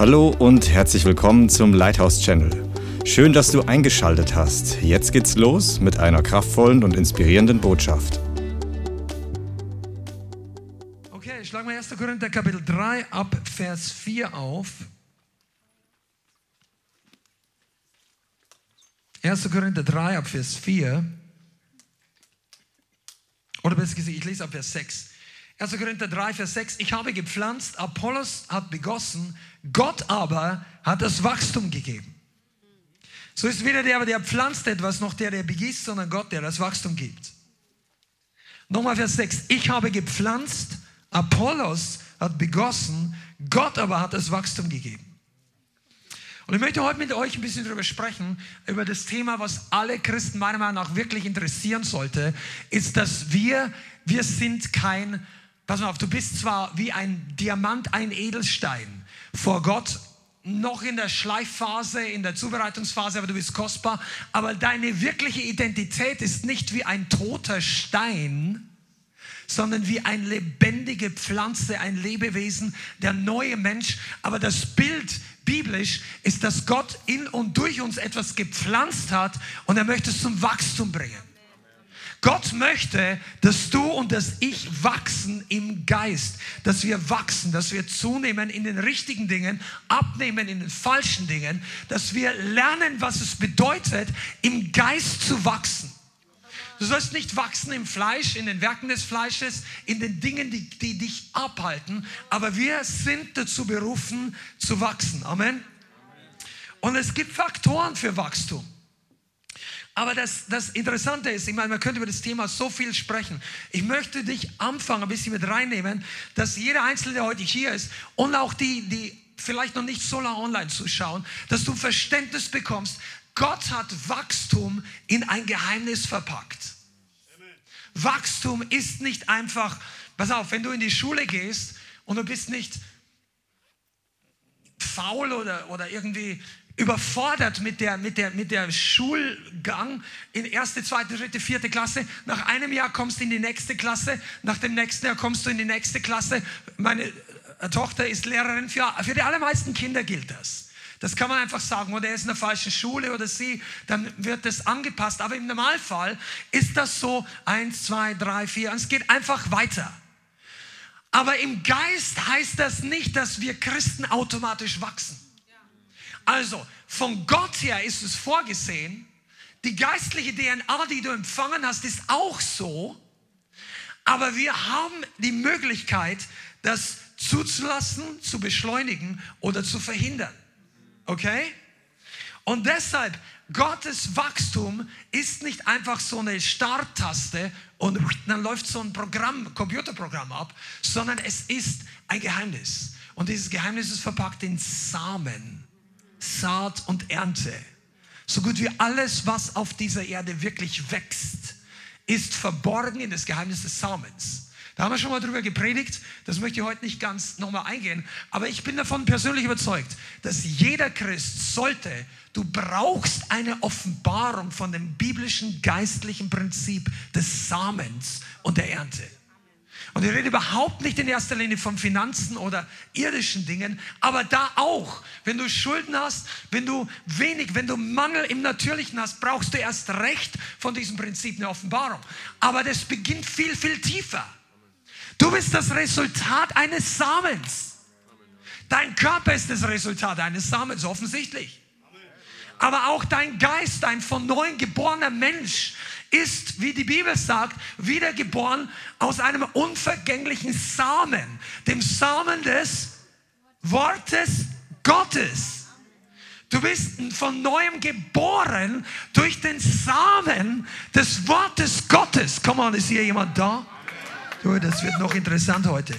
Hallo und herzlich willkommen zum Lighthouse Channel. Schön, dass du eingeschaltet hast. Jetzt geht's los mit einer kraftvollen und inspirierenden Botschaft. Okay, schlagen wir 1. Korinther Kapitel 3 ab Vers 4 auf. 1. Korinther 3 ab Vers 4. Oder besser gesagt, ich lese ab Vers 6. 1. Korinther 3, Vers 6. Ich habe gepflanzt, Apollos hat begossen, Gott aber hat das Wachstum gegeben. So ist weder der, der pflanzt etwas, noch der, der begießt, sondern Gott, der das Wachstum gibt. Nochmal Vers 6. Ich habe gepflanzt, Apollos hat begossen, Gott aber hat das Wachstum gegeben. Und ich möchte heute mit euch ein bisschen darüber sprechen, über das Thema, was alle Christen meiner Meinung nach wirklich interessieren sollte, ist, dass wir, wir sind kein, pass mal auf, du bist zwar wie ein Diamant, ein Edelstein vor Gott, noch in der Schleifphase, in der Zubereitungsphase, aber du bist kostbar, aber deine wirkliche Identität ist nicht wie ein toter Stein, sondern wie eine lebendige Pflanze, ein Lebewesen, der neue Mensch. Aber das Bild biblisch ist, dass Gott in und durch uns etwas gepflanzt hat und er möchte es zum Wachstum bringen. Gott möchte, dass du und dass ich wachsen im Geist, dass wir wachsen, dass wir zunehmen in den richtigen Dingen, abnehmen in den falschen Dingen, dass wir lernen, was es bedeutet, im Geist zu wachsen. Du sollst nicht wachsen im Fleisch, in den Werken des Fleisches, in den Dingen, die, die dich abhalten. Aber wir sind dazu berufen, zu wachsen. Amen. Und es gibt Faktoren für Wachstum. Aber das, das Interessante ist, ich meine, man könnte über das Thema so viel sprechen. Ich möchte dich anfangen, ein bisschen mit reinnehmen, dass jeder Einzelne, der heute hier ist und auch die, die vielleicht noch nicht so lange online zuschauen, dass du Verständnis bekommst, Gott hat Wachstum in ein Geheimnis verpackt. Wachstum ist nicht einfach, pass auf, wenn du in die Schule gehst und du bist nicht faul oder, oder irgendwie überfordert mit der, mit, der, mit der Schulgang in erste, zweite, dritte, vierte Klasse. Nach einem Jahr kommst du in die nächste Klasse, nach dem nächsten Jahr kommst du in die nächste Klasse. Meine Tochter ist Lehrerin, für, für die allermeisten Kinder gilt das. Das kann man einfach sagen, oder er ist in der falschen Schule oder sie, dann wird das angepasst. Aber im Normalfall ist das so eins, zwei, drei, vier und es geht einfach weiter. Aber im Geist heißt das nicht, dass wir Christen automatisch wachsen. Also, von Gott her ist es vorgesehen, die geistliche DNA, die du empfangen hast, ist auch so, aber wir haben die Möglichkeit, das zuzulassen, zu beschleunigen oder zu verhindern. Okay? Und deshalb, Gottes Wachstum ist nicht einfach so eine Starttaste und dann läuft so ein Programm, Computerprogramm ab, sondern es ist ein Geheimnis. Und dieses Geheimnis ist verpackt in Samen, Saat und Ernte. So gut wie alles, was auf dieser Erde wirklich wächst, ist verborgen in das Geheimnis des Samens. Da haben wir schon mal drüber gepredigt. Das möchte ich heute nicht ganz nochmal eingehen. Aber ich bin davon persönlich überzeugt, dass jeder Christ sollte, du brauchst eine Offenbarung von dem biblischen geistlichen Prinzip des Samens und der Ernte. Und ich rede überhaupt nicht in erster Linie von Finanzen oder irdischen Dingen, aber da auch. Wenn du Schulden hast, wenn du wenig, wenn du Mangel im Natürlichen hast, brauchst du erst recht von diesem Prinzip eine Offenbarung. Aber das beginnt viel, viel tiefer. Du bist das Resultat eines Samens. Dein Körper ist das Resultat eines Samens, offensichtlich. Aber auch dein Geist, ein von neuem geborener Mensch, ist, wie die Bibel sagt, wiedergeboren aus einem unvergänglichen Samen, dem Samen des Wortes Gottes. Du bist von neuem geboren durch den Samen des Wortes Gottes. Come on, ist hier jemand da? Das wird noch interessant heute.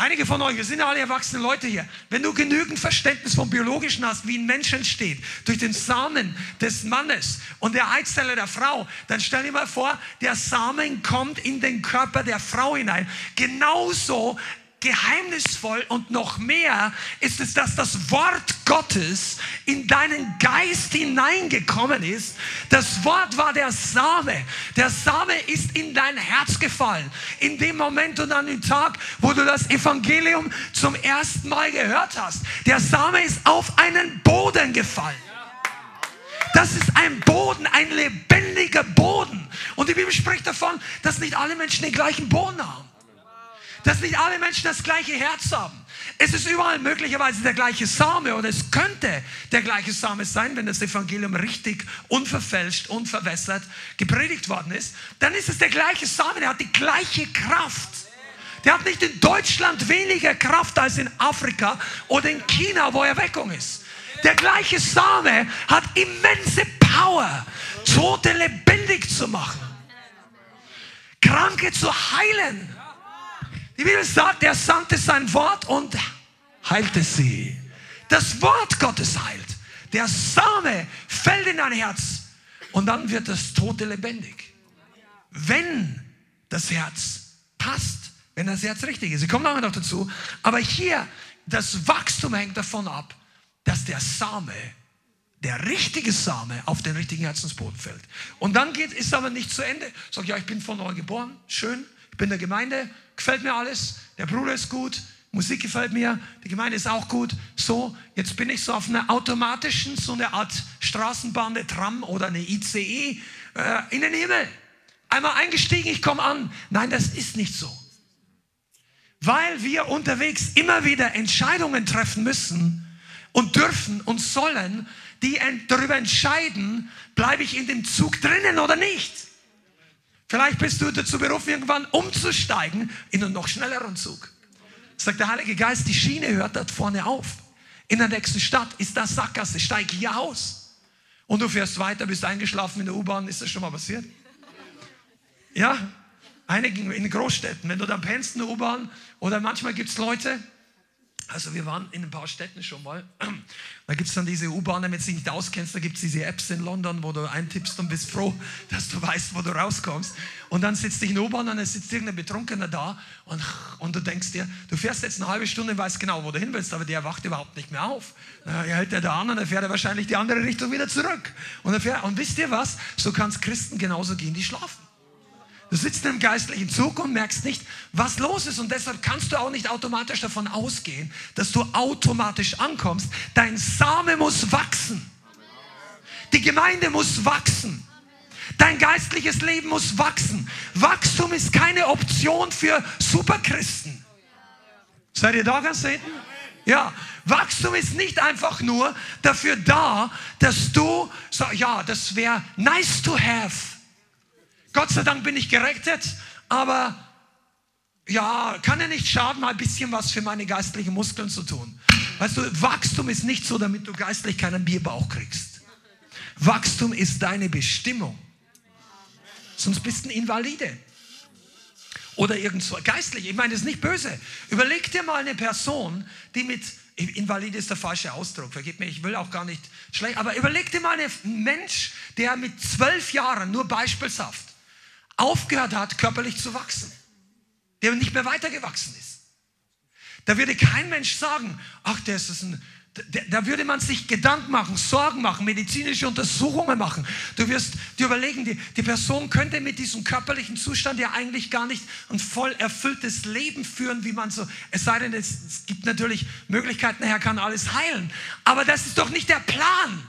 Einige von euch, wir sind ja alle erwachsene Leute hier. Wenn du genügend Verständnis vom Biologischen hast, wie ein Mensch entsteht, durch den Samen des Mannes und der Eizelle der Frau, dann stell dir mal vor, der Samen kommt in den Körper der Frau hinein. Genauso geheimnisvoll und noch mehr ist es, dass das Wort Gottes in deinen Geist hineingekommen ist. Das Wort war der Same. Der Same ist in dein Herz gefallen. In dem Moment und an dem Tag, wo du das Evangelium zum ersten Mal gehört hast. Der Same ist auf einen Boden gefallen. Das ist ein Boden, ein lebendiger Boden. Und die Bibel spricht davon, dass nicht alle Menschen den gleichen Boden haben dass nicht alle Menschen das gleiche Herz haben. Es ist überall möglicherweise der gleiche Same oder es könnte der gleiche Same sein, wenn das Evangelium richtig unverfälscht, unverwässert gepredigt worden ist. Dann ist es der gleiche Same, der hat die gleiche Kraft. Der hat nicht in Deutschland weniger Kraft als in Afrika oder in China, wo Erweckung ist. Der gleiche Same hat immense Power, Tote lebendig zu machen, Kranke zu heilen die Bibel sagt, er sandte sein Wort und heilte sie. Das Wort Gottes heilt. Der Same fällt in dein Herz und dann wird das Tote lebendig. Wenn das Herz passt, wenn das Herz richtig ist. Ich komme nachher noch dazu. Aber hier, das Wachstum hängt davon ab, dass der Same, der richtige Same auf den richtigen Herzensboden fällt. Und dann geht, ist aber nicht zu Ende. Sag ja, ich bin von neu geboren, schön, bin der Gemeinde, gefällt mir alles, der Bruder ist gut, Musik gefällt mir, die Gemeinde ist auch gut. So, jetzt bin ich so auf einer automatischen, so eine Art Straßenbahn, eine Tram oder eine ICE äh, in den Himmel. Einmal eingestiegen, ich komme an. Nein, das ist nicht so. Weil wir unterwegs immer wieder Entscheidungen treffen müssen und dürfen und sollen, die darüber entscheiden, bleibe ich in dem Zug drinnen oder nicht. Vielleicht bist du dazu berufen, irgendwann umzusteigen in einen noch schnelleren Zug. Sagt der Heilige Geist, die Schiene hört dort vorne auf. In der nächsten Stadt ist das Sackgasse, steig hier aus. Und du fährst weiter, bist eingeschlafen in der U-Bahn. Ist das schon mal passiert? Ja, einigen in Großstädten. Wenn du dann pennst in der U-Bahn oder manchmal gibt es Leute, also wir waren in ein paar Städten schon mal. Da gibt es dann diese U-Bahn, wenn du dich nicht auskennst, da gibt es diese Apps in London, wo du eintippst und bist froh, dass du weißt, wo du rauskommst. Und dann sitzt dich in der U-Bahn und es sitzt irgendein Betrunkener da und, und du denkst dir, du fährst jetzt eine halbe Stunde und weißt genau, wo du hin willst, aber der wacht überhaupt nicht mehr auf. Er hält er da an und dann fährt er wahrscheinlich die andere Richtung wieder zurück. Und, fährt, und wisst ihr was? So kann es Christen genauso gehen, die schlafen. Du sitzt im geistlichen Zug und merkst nicht, was los ist. Und deshalb kannst du auch nicht automatisch davon ausgehen, dass du automatisch ankommst. Dein Same muss wachsen. Die Gemeinde muss wachsen. Dein geistliches Leben muss wachsen. Wachstum ist keine Option für Superchristen. Seid ihr da ganz hinten? Ja, Wachstum ist nicht einfach nur dafür da, dass du, so, ja, das wäre nice to have. Gott sei Dank bin ich gerettet, aber ja, kann ja nicht schaden, mal ein bisschen was für meine geistlichen Muskeln zu tun. Weißt du, Wachstum ist nicht so, damit du geistlich keinen Bierbauch kriegst. Wachstum ist deine Bestimmung. Sonst bist du ein Invalide. Oder irgendwo geistlich. Ich meine, das ist nicht böse. Überleg dir mal eine Person, die mit Invalide ist der falsche Ausdruck, vergib mir, ich will auch gar nicht schlecht, aber überleg dir mal einen Mensch, der mit zwölf Jahren, nur beispielshaft, aufgehört hat, körperlich zu wachsen, der nicht mehr weitergewachsen ist. Da würde kein Mensch sagen, ach, der ist ein, da würde man sich Gedanken machen, Sorgen machen, medizinische Untersuchungen machen. Du wirst dir überlegen, die, die Person könnte mit diesem körperlichen Zustand ja eigentlich gar nicht ein voll erfülltes Leben führen, wie man so, es sei denn, es, es gibt natürlich Möglichkeiten, er kann alles heilen. Aber das ist doch nicht der Plan.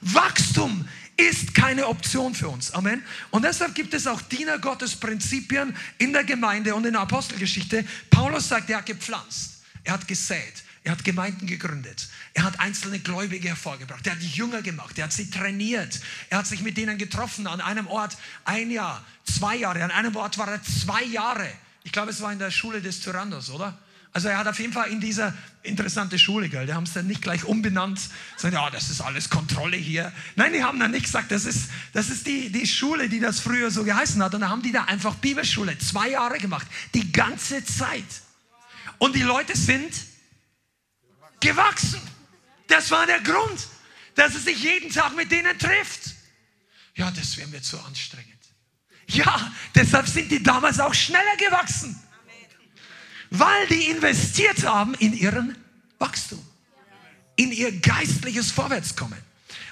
Wachstum ist keine Option für uns. Amen. Und deshalb gibt es auch Diener Gottes Prinzipien in der Gemeinde und in der Apostelgeschichte. Paulus sagt, er hat gepflanzt, er hat gesät, er hat Gemeinden gegründet, er hat einzelne Gläubige hervorgebracht, er hat die Jünger gemacht, er hat sie trainiert, er hat sich mit denen getroffen an einem Ort ein Jahr, zwei Jahre, an einem Ort war er zwei Jahre. Ich glaube, es war in der Schule des Tyrannos, oder? Also er hat auf jeden Fall in dieser interessante Schule, gell? Die haben es dann nicht gleich umbenannt, sagen, ja, das ist alles Kontrolle hier. Nein, die haben dann nicht gesagt, das ist, das ist die, die Schule, die das früher so geheißen hat. Und dann haben die da einfach Bibelschule zwei Jahre gemacht, die ganze Zeit. Und die Leute sind gewachsen. Das war der Grund, dass er sich jeden Tag mit denen trifft. Ja, das wäre mir zu anstrengend. Ja, deshalb sind die damals auch schneller gewachsen. Weil die investiert haben in ihren Wachstum, in ihr geistliches Vorwärtskommen.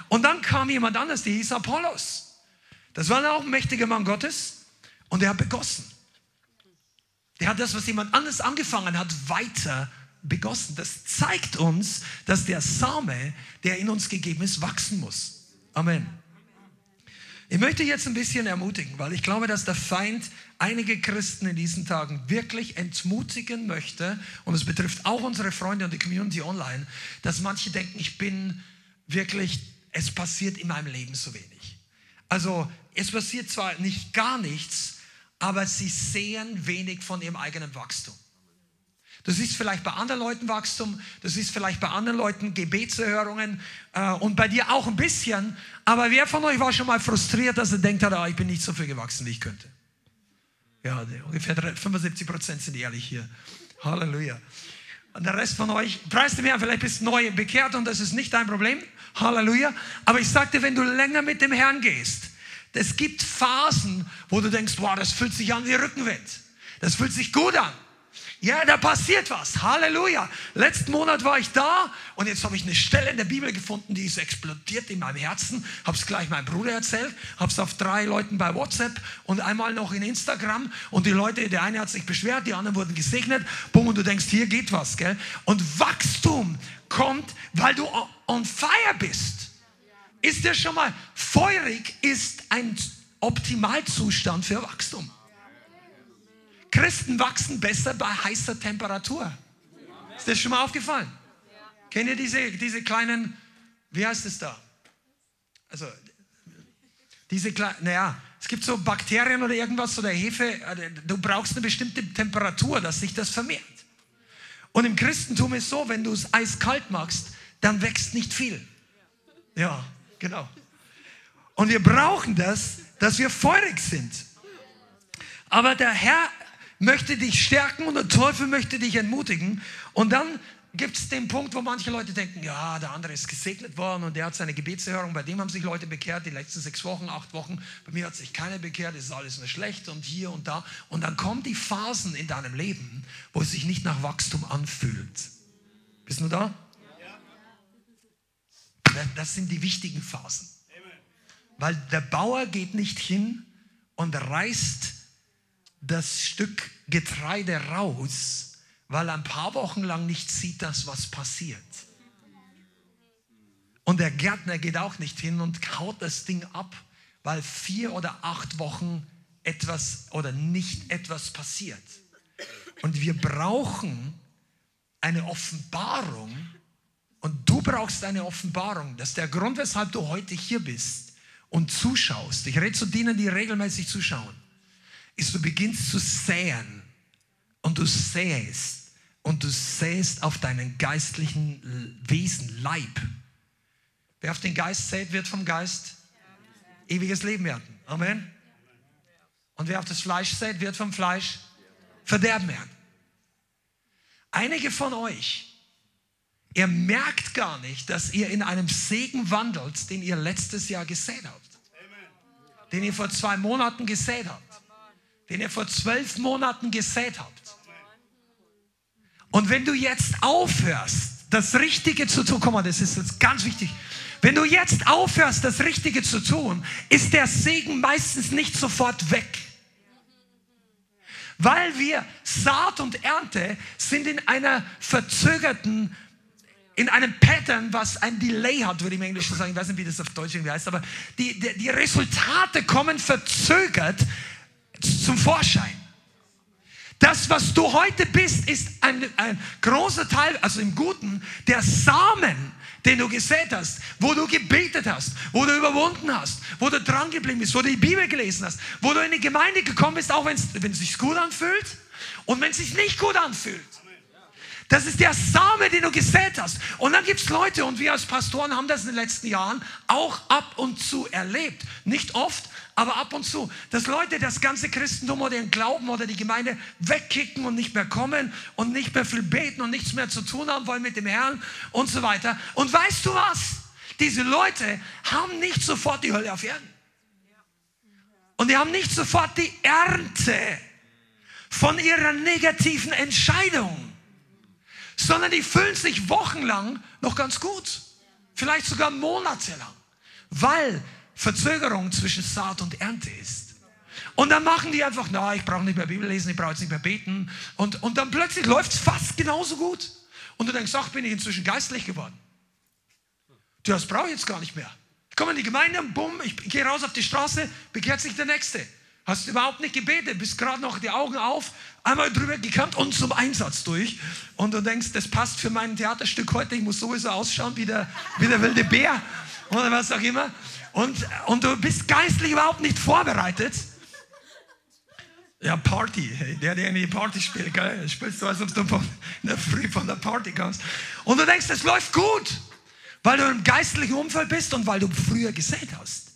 Und dann kam jemand anders, der hieß Apollos. Das war auch ein mächtiger Mann Gottes und der hat begossen. Der hat das, was jemand anderes angefangen hat, weiter begossen. Das zeigt uns, dass der Same, der in uns gegeben ist, wachsen muss. Amen. Ich möchte jetzt ein bisschen ermutigen, weil ich glaube, dass der Feind einige Christen in diesen Tagen wirklich entmutigen möchte, und es betrifft auch unsere Freunde und die Community online, dass manche denken, ich bin wirklich, es passiert in meinem Leben so wenig. Also es passiert zwar nicht gar nichts, aber sie sehen wenig von ihrem eigenen Wachstum. Du siehst vielleicht bei anderen Leuten Wachstum, du siehst vielleicht bei anderen Leuten Gebetserhörungen äh, und bei dir auch ein bisschen. Aber wer von euch war schon mal frustriert, dass er denkt, ah, ich bin nicht so viel gewachsen, wie ich könnte? Ja, ungefähr 75 Prozent sind ehrlich hier. Halleluja. Und der Rest von euch, preist mir, vielleicht bist du neu bekehrt und das ist nicht dein Problem. Halleluja. Aber ich sagte, wenn du länger mit dem Herrn gehst, es gibt Phasen, wo du denkst, wow, das fühlt sich an wie Rückenwind. Das fühlt sich gut an. Ja, da passiert was. Halleluja. Letzten Monat war ich da und jetzt habe ich eine Stelle in der Bibel gefunden, die ist explodiert in meinem Herzen. Habe es gleich meinem Bruder erzählt, habe es auf drei Leuten bei WhatsApp und einmal noch in Instagram. Und die Leute, der eine hat sich beschwert, die anderen wurden gesegnet. Bumm, und du denkst, hier geht was. Gell? Und Wachstum kommt, weil du on fire bist. Ist der schon mal feurig, ist ein Optimalzustand für Wachstum. Christen wachsen besser bei heißer Temperatur. Ist das schon mal aufgefallen? Kennt ihr diese, diese kleinen, wie heißt es da? Also, diese kleinen, naja, es gibt so Bakterien oder irgendwas oder Hefe, äh, du brauchst eine bestimmte Temperatur, dass sich das vermehrt. Und im Christentum ist so, wenn du es eiskalt machst, dann wächst nicht viel. Ja, genau. Und wir brauchen das, dass wir feurig sind. Aber der Herr möchte dich stärken und der Teufel möchte dich entmutigen. Und dann gibt es den Punkt, wo manche Leute denken, ja, der andere ist gesegnet worden und der hat seine Gebetserhörung, bei dem haben sich Leute bekehrt, die letzten sechs Wochen, acht Wochen, bei mir hat sich keiner bekehrt, es ist alles nur schlecht und hier und da. Und dann kommen die Phasen in deinem Leben, wo es sich nicht nach Wachstum anfühlt. Bist du da? Das sind die wichtigen Phasen. Weil der Bauer geht nicht hin und reißt das Stück Getreide raus, weil ein paar Wochen lang nicht sieht, dass was passiert. Und der Gärtner geht auch nicht hin und haut das Ding ab, weil vier oder acht Wochen etwas oder nicht etwas passiert. Und wir brauchen eine Offenbarung und du brauchst eine Offenbarung. Das ist der Grund, weshalb du heute hier bist und zuschaust. Ich rede zu denen, die regelmäßig zuschauen ist, du beginnst zu säen und du säst und du säst auf deinen geistlichen Wesen, Leib. Wer auf den Geist sät, wird vom Geist ewiges Leben ernten. Amen. Und wer auf das Fleisch sät, wird vom Fleisch Verderben ernten. Einige von euch, ihr merkt gar nicht, dass ihr in einem Segen wandelt, den ihr letztes Jahr gesät habt. Den ihr vor zwei Monaten gesät habt den ihr vor zwölf Monaten gesät habt. Und wenn du jetzt aufhörst, das Richtige zu tun, komm mal, das ist jetzt ganz wichtig. Wenn du jetzt aufhörst, das Richtige zu tun, ist der Segen meistens nicht sofort weg. Weil wir Saat und Ernte sind in einer verzögerten, in einem Pattern, was ein Delay hat, würde ich im Englischen sagen. Ich weiß nicht, wie das auf Deutsch irgendwie heißt, aber die, die, die Resultate kommen verzögert zum Vorschein. Das, was du heute bist, ist ein, ein großer Teil, also im Guten, der Samen, den du gesät hast, wo du gebetet hast, wo du überwunden hast, wo du dran geblieben bist, wo du die Bibel gelesen hast, wo du in die Gemeinde gekommen bist, auch wenn es sich gut anfühlt und wenn es sich nicht gut anfühlt. Das ist der Same, den du gesät hast. Und dann gibt es Leute, und wir als Pastoren haben das in den letzten Jahren auch ab und zu erlebt. Nicht oft, aber ab und zu, dass Leute das ganze Christentum oder den Glauben oder die Gemeinde wegkicken und nicht mehr kommen und nicht mehr viel beten und nichts mehr zu tun haben wollen mit dem Herrn und so weiter. Und weißt du was? Diese Leute haben nicht sofort die Hölle auf Erden. Und die haben nicht sofort die Ernte von ihrer negativen Entscheidung, sondern die fühlen sich wochenlang noch ganz gut, vielleicht sogar monatelang, weil Verzögerung zwischen Saat und Ernte ist. Und dann machen die einfach, na, ich brauche nicht mehr Bibel lesen, ich brauche jetzt nicht mehr beten. Und, und dann plötzlich läuft es fast genauso gut. Und du denkst, ach, bin ich inzwischen geistlich geworden. Das brauche ich jetzt gar nicht mehr. Ich komme in die Gemeinde, bumm, ich gehe raus auf die Straße, bekehrt sich der Nächste. Hast überhaupt nicht gebetet, bist gerade noch die Augen auf, einmal drüber gekannt und zum Einsatz durch. Und du denkst, das passt für mein Theaterstück heute, ich muss sowieso ausschauen wie der, wie der wilde Bär oder was auch immer. Und, und du bist geistlich überhaupt nicht vorbereitet. Ja, Party. Der, der in die Party spielt, gell? spielst du, als ob du von, in der Früh von der Party kommst. Und du denkst, es läuft gut, weil du im geistlichen Umfeld bist und weil du früher gesät hast.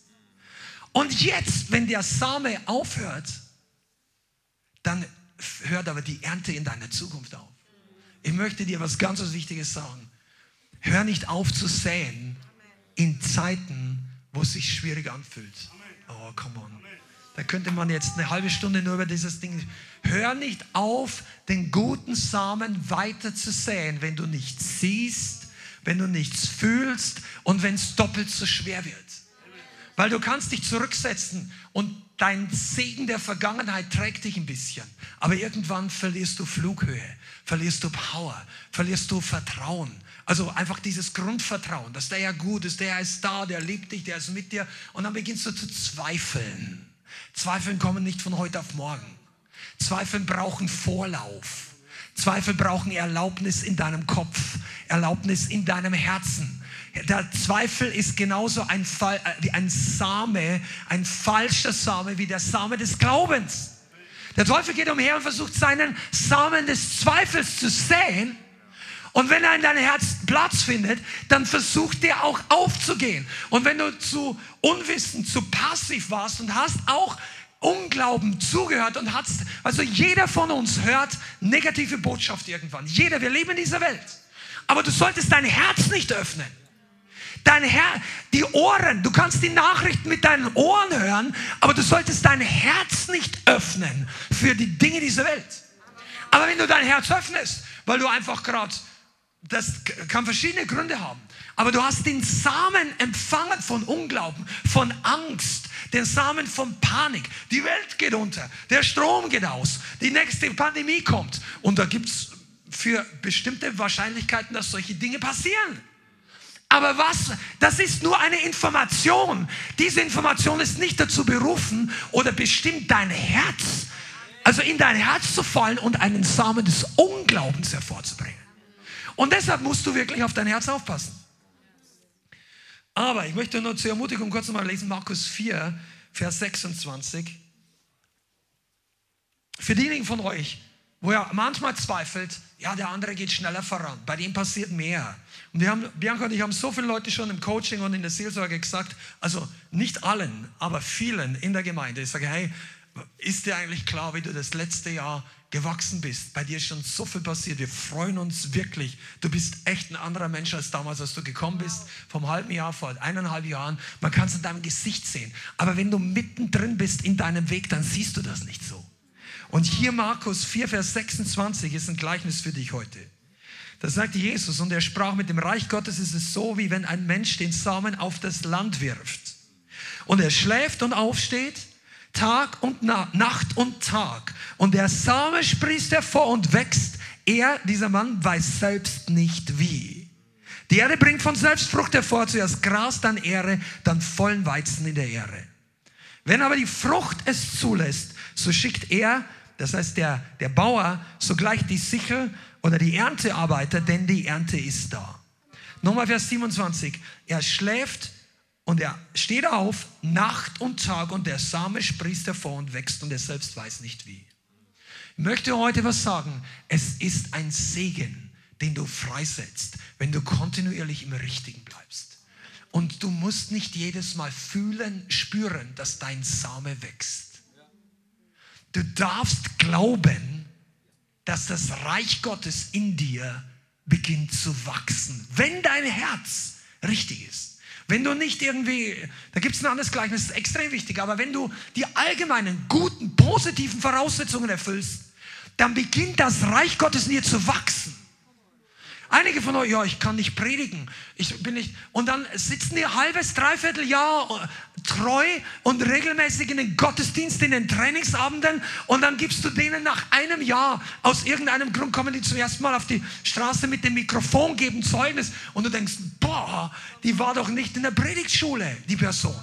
Und jetzt, wenn der Same aufhört, dann hört aber die Ernte in deiner Zukunft auf. Ich möchte dir was ganz Wichtiges sagen. Hör nicht auf zu säen in Zeiten, wo es sich schwierig anfühlt. Oh, come on. Da könnte man jetzt eine halbe Stunde nur über dieses Ding. Hör nicht auf, den guten Samen weiter zu säen, wenn du nichts siehst, wenn du nichts fühlst und wenn es doppelt so schwer wird. Weil du kannst dich zurücksetzen und dein Segen der Vergangenheit trägt dich ein bisschen. Aber irgendwann verlierst du Flughöhe, verlierst du Power, verlierst du Vertrauen. Also einfach dieses Grundvertrauen, dass der ja gut ist, der ist da, der liebt dich, der ist mit dir. Und dann beginnst du zu zweifeln. Zweifeln kommen nicht von heute auf morgen. Zweifeln brauchen Vorlauf. Zweifel brauchen Erlaubnis in deinem Kopf, Erlaubnis in deinem Herzen. Der Zweifel ist genauso ein, Fall, äh, ein Same, ein falscher Same wie der Same des Glaubens. Der Teufel geht umher und versucht seinen Samen des Zweifels zu säen. Und wenn er in deinem Herz Platz findet, dann versucht er auch aufzugehen. Und wenn du zu unwissend, zu passiv warst und hast auch Unglauben zugehört und hast, also jeder von uns hört negative Botschaft irgendwann. Jeder, wir leben in dieser Welt. Aber du solltest dein Herz nicht öffnen. Dein Herr, die Ohren, du kannst die Nachrichten mit deinen Ohren hören, aber du solltest dein Herz nicht öffnen für die Dinge dieser Welt. Aber wenn du dein Herz öffnest, weil du einfach gerade, das kann verschiedene Gründe haben, aber du hast den Samen empfangen von Unglauben, von Angst, den Samen von Panik. Die Welt geht unter, der Strom geht aus, die nächste Pandemie kommt und da gibt es für bestimmte Wahrscheinlichkeiten, dass solche Dinge passieren. Aber was, das ist nur eine Information. Diese Information ist nicht dazu berufen oder bestimmt dein Herz, also in dein Herz zu fallen und einen Samen des Unglaubens hervorzubringen. Und deshalb musst du wirklich auf dein Herz aufpassen. Aber ich möchte nur zur Ermutigung kurz mal lesen, Markus 4, Vers 26. Für diejenigen von euch, wo ihr manchmal zweifelt, ja, der andere geht schneller voran, bei dem passiert mehr. Und wir haben, Bianca und ich haben so viele Leute schon im Coaching und in der Seelsorge gesagt, also nicht allen, aber vielen in der Gemeinde. Ich sage, hey, ist dir eigentlich klar, wie du das letzte Jahr gewachsen bist? Bei dir ist schon so viel passiert. Wir freuen uns wirklich. Du bist echt ein anderer Mensch als damals, als du gekommen bist, vom halben Jahr vor eineinhalb Jahren. Man kann es in deinem Gesicht sehen. Aber wenn du mittendrin bist in deinem Weg, dann siehst du das nicht so. Und hier Markus 4, Vers 26 ist ein Gleichnis für dich heute. Da sagt Jesus, und er sprach mit dem Reich Gottes ist es so, wie wenn ein Mensch den Samen auf das Land wirft. Und er schläft und aufsteht, Tag und Na Nacht und Tag. Und der Same sprießt hervor und wächst. Er, dieser Mann, weiß selbst nicht wie. Die Erde bringt von selbst Frucht hervor, zuerst Gras, dann Ehre, dann vollen Weizen in der Ehre. Wenn aber die Frucht es zulässt, so schickt er das heißt, der, der Bauer sogleich die Sichel oder die Erntearbeiter, denn die Ernte ist da. Nochmal Vers 27. Er schläft und er steht auf, Nacht und Tag und der Same sprießt hervor und wächst und er selbst weiß nicht wie. Ich möchte heute was sagen. Es ist ein Segen, den du freisetzt, wenn du kontinuierlich im Richtigen bleibst. Und du musst nicht jedes Mal fühlen, spüren, dass dein Same wächst. Du darfst glauben, dass das Reich Gottes in dir beginnt zu wachsen, wenn dein Herz richtig ist. Wenn du nicht irgendwie, da gibt es ein anderes Gleichnis, das ist extrem wichtig, aber wenn du die allgemeinen, guten, positiven Voraussetzungen erfüllst, dann beginnt das Reich Gottes in dir zu wachsen. Einige von euch, ja, ich kann nicht predigen. Ich bin nicht. Und dann sitzen die ein halbes, dreiviertel Jahr äh, treu und regelmäßig in den Gottesdienst, in den Trainingsabenden. Und dann gibst du denen nach einem Jahr, aus irgendeinem Grund kommen die zum ersten Mal auf die Straße mit dem Mikrofon, geben Zeugnis. Und du denkst, boah, die war doch nicht in der Predigtschule, die Person.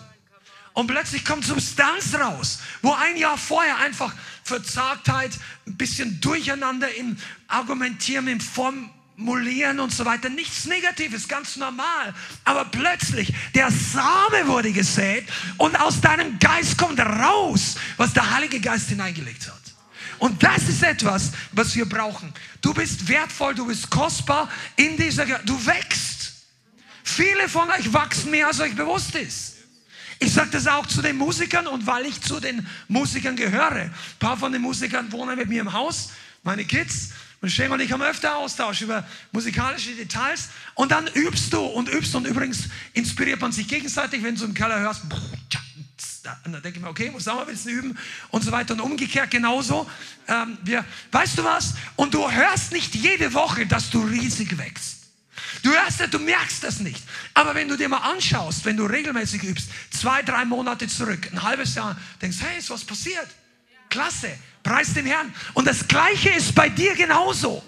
Und plötzlich kommt Substanz raus, wo ein Jahr vorher einfach Verzagtheit, ein bisschen Durcheinander im Argumentieren, im Form Molieren und so weiter. Nichts Negatives, ganz normal. Aber plötzlich, der Same wurde gesät und aus deinem Geist kommt raus, was der Heilige Geist hineingelegt hat. Und das ist etwas, was wir brauchen. Du bist wertvoll, du bist kostbar in dieser, du wächst. Viele von euch wachsen mehr, als euch bewusst ist. Ich sage das auch zu den Musikern und weil ich zu den Musikern gehöre. Ein paar von den Musikern wohnen mit mir im Haus, meine Kids. Und Shane und ich haben öfter Austausch über musikalische Details. Und dann übst du und übst. Und übrigens inspiriert man sich gegenseitig, wenn du im Keller hörst. Und dann denke ich mir, okay, muss auch mal ein bisschen üben und so weiter. Und umgekehrt genauso. Ähm, wir, weißt du was? Und du hörst nicht jede Woche, dass du riesig wächst. Du hörst das, du merkst das nicht. Aber wenn du dir mal anschaust, wenn du regelmäßig übst, zwei, drei Monate zurück, ein halbes Jahr, denkst, hey, ist was passiert? Klasse. Preis den Herrn. Und das Gleiche ist bei dir genauso.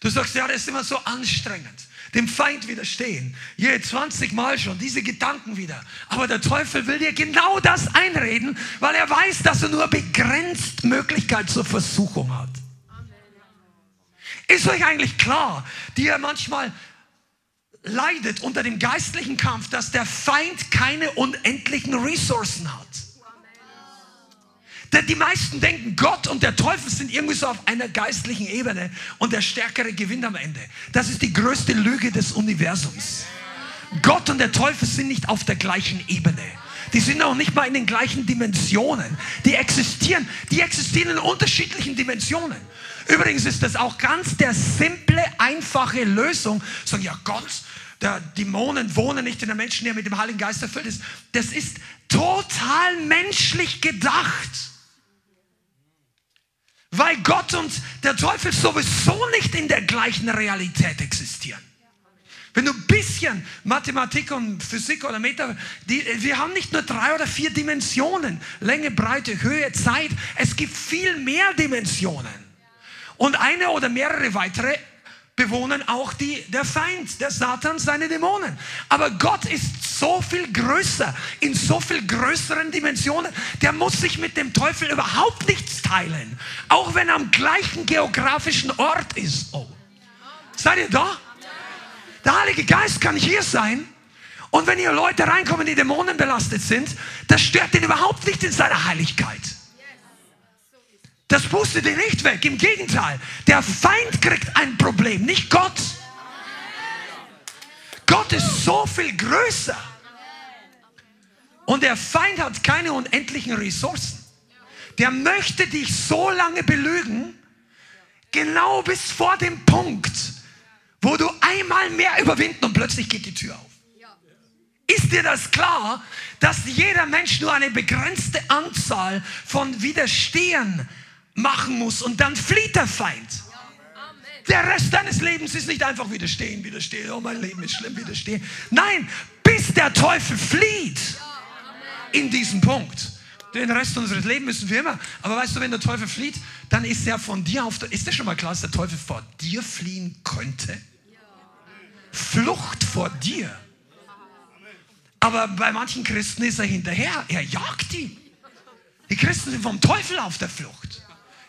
Du sagst, ja, das ist immer so anstrengend. Dem Feind widerstehen. Je 20 Mal schon, diese Gedanken wieder. Aber der Teufel will dir genau das einreden, weil er weiß, dass er nur begrenzt Möglichkeit zur Versuchung hat. Ist euch eigentlich klar, die er manchmal leidet unter dem geistlichen Kampf, dass der Feind keine unendlichen Ressourcen hat? Die meisten denken, Gott und der Teufel sind irgendwie so auf einer geistlichen Ebene und der Stärkere gewinnt am Ende. Das ist die größte Lüge des Universums. Gott und der Teufel sind nicht auf der gleichen Ebene. Die sind auch nicht mal in den gleichen Dimensionen. Die existieren, die existieren in unterschiedlichen Dimensionen. Übrigens ist das auch ganz der simple, einfache Lösung. Sagen, ja Gott, der Dämonen wohnen nicht in der Menschen, der mit dem Heiligen Geist erfüllt ist. Das ist total menschlich gedacht. Weil Gott und der Teufel sowieso nicht in der gleichen Realität existieren. Wenn du ein bisschen Mathematik und Physik oder Meta, die, wir haben nicht nur drei oder vier Dimensionen, Länge, Breite, Höhe, Zeit, es gibt viel mehr Dimensionen. Und eine oder mehrere weitere bewohnen auch die, der Feind, der Satan, seine Dämonen. Aber Gott ist so viel größer, in so viel größeren Dimensionen. Der muss sich mit dem Teufel überhaupt nichts teilen. Auch wenn er am gleichen geografischen Ort ist. Oh. Seid ihr da? Der Heilige Geist kann hier sein. Und wenn hier Leute reinkommen, die Dämonen belastet sind, das stört ihn überhaupt nicht in seiner Heiligkeit. Das pustet ihn nicht weg. Im Gegenteil, der Feind kriegt ein Problem, nicht Gott. Gott ist so viel größer. Und der Feind hat keine unendlichen Ressourcen. Der möchte dich so lange belügen, genau bis vor dem Punkt, wo du einmal mehr überwinden und plötzlich geht die Tür auf. Ist dir das klar, dass jeder Mensch nur eine begrenzte Anzahl von Widerstehen machen muss und dann flieht der Feind. Der Rest deines Lebens ist nicht einfach widerstehen, widerstehen, oh mein Leben ist schlimm, widerstehen. Nein, bis der Teufel flieht in diesem Punkt. Den Rest unseres Lebens müssen wir immer. Aber weißt du, wenn der Teufel flieht, dann ist er von dir auf der. Ist dir schon mal klar, dass der Teufel vor dir fliehen könnte? Flucht vor dir. Aber bei manchen Christen ist er hinterher. Er jagt ihn. Die Christen sind vom Teufel auf der Flucht.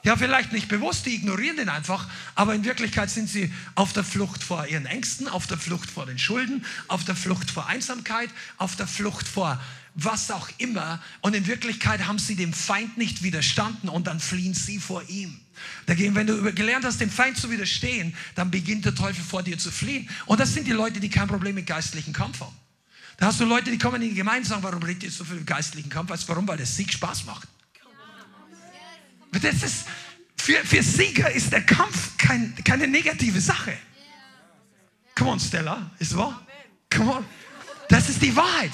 Ja, vielleicht nicht bewusst, die ignorieren den einfach, aber in Wirklichkeit sind sie auf der Flucht vor ihren Ängsten, auf der Flucht vor den Schulden, auf der Flucht vor Einsamkeit, auf der Flucht vor was auch immer. Und in Wirklichkeit haben sie dem Feind nicht widerstanden und dann fliehen sie vor ihm. Dagegen, wenn du gelernt hast, dem Feind zu widerstehen, dann beginnt der Teufel vor dir zu fliehen. Und das sind die Leute, die kein Problem mit geistlichen Kampf haben. Da hast du Leute, die kommen in die Gemeinde und sagen, warum redet ihr so viel geistlichen Kampf? Warum? Weil der Sieg Spaß macht. Das ist, für, für Sieger ist der Kampf kein, keine negative Sache. Come on, Stella, ist wahr? Come on. Das ist die Wahrheit.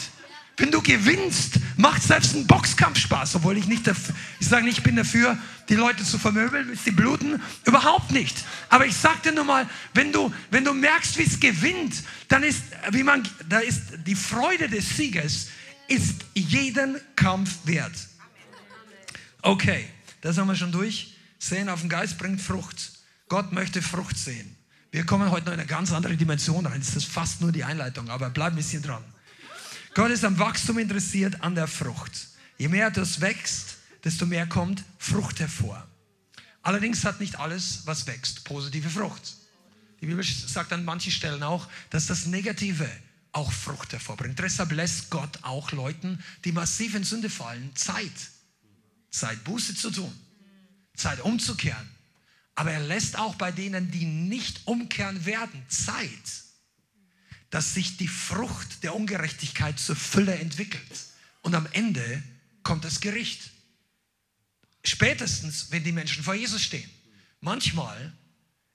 Wenn du gewinnst, macht selbst ein Boxkampf Spaß, obwohl ich nicht dafür, ich sage nicht, ich bin dafür, die Leute zu vermöbeln, bis sie bluten, überhaupt nicht. Aber ich sage dir nur mal, wenn du, wenn du merkst, wie es gewinnt, dann ist, wie man, da ist die Freude des Siegers, ist jeden Kampf wert. Okay, das haben wir schon durch. Sehen auf den Geist bringt Frucht. Gott möchte Frucht sehen. Wir kommen heute noch in eine ganz andere Dimension rein. Das ist fast nur die Einleitung, aber bleib ein bisschen dran. Gott ist am Wachstum interessiert, an der Frucht. Je mehr das wächst, desto mehr kommt Frucht hervor. Allerdings hat nicht alles, was wächst, positive Frucht. Die Bibel sagt an manchen Stellen auch, dass das Negative auch Frucht hervorbringt. Deshalb lässt Gott auch Leuten, die massiv in Sünde fallen, Zeit. Zeit, Buße zu tun. Zeit, umzukehren. Aber er lässt auch bei denen, die nicht umkehren werden, Zeit dass sich die Frucht der Ungerechtigkeit zur Fülle entwickelt. Und am Ende kommt das Gericht. Spätestens, wenn die Menschen vor Jesus stehen. Manchmal,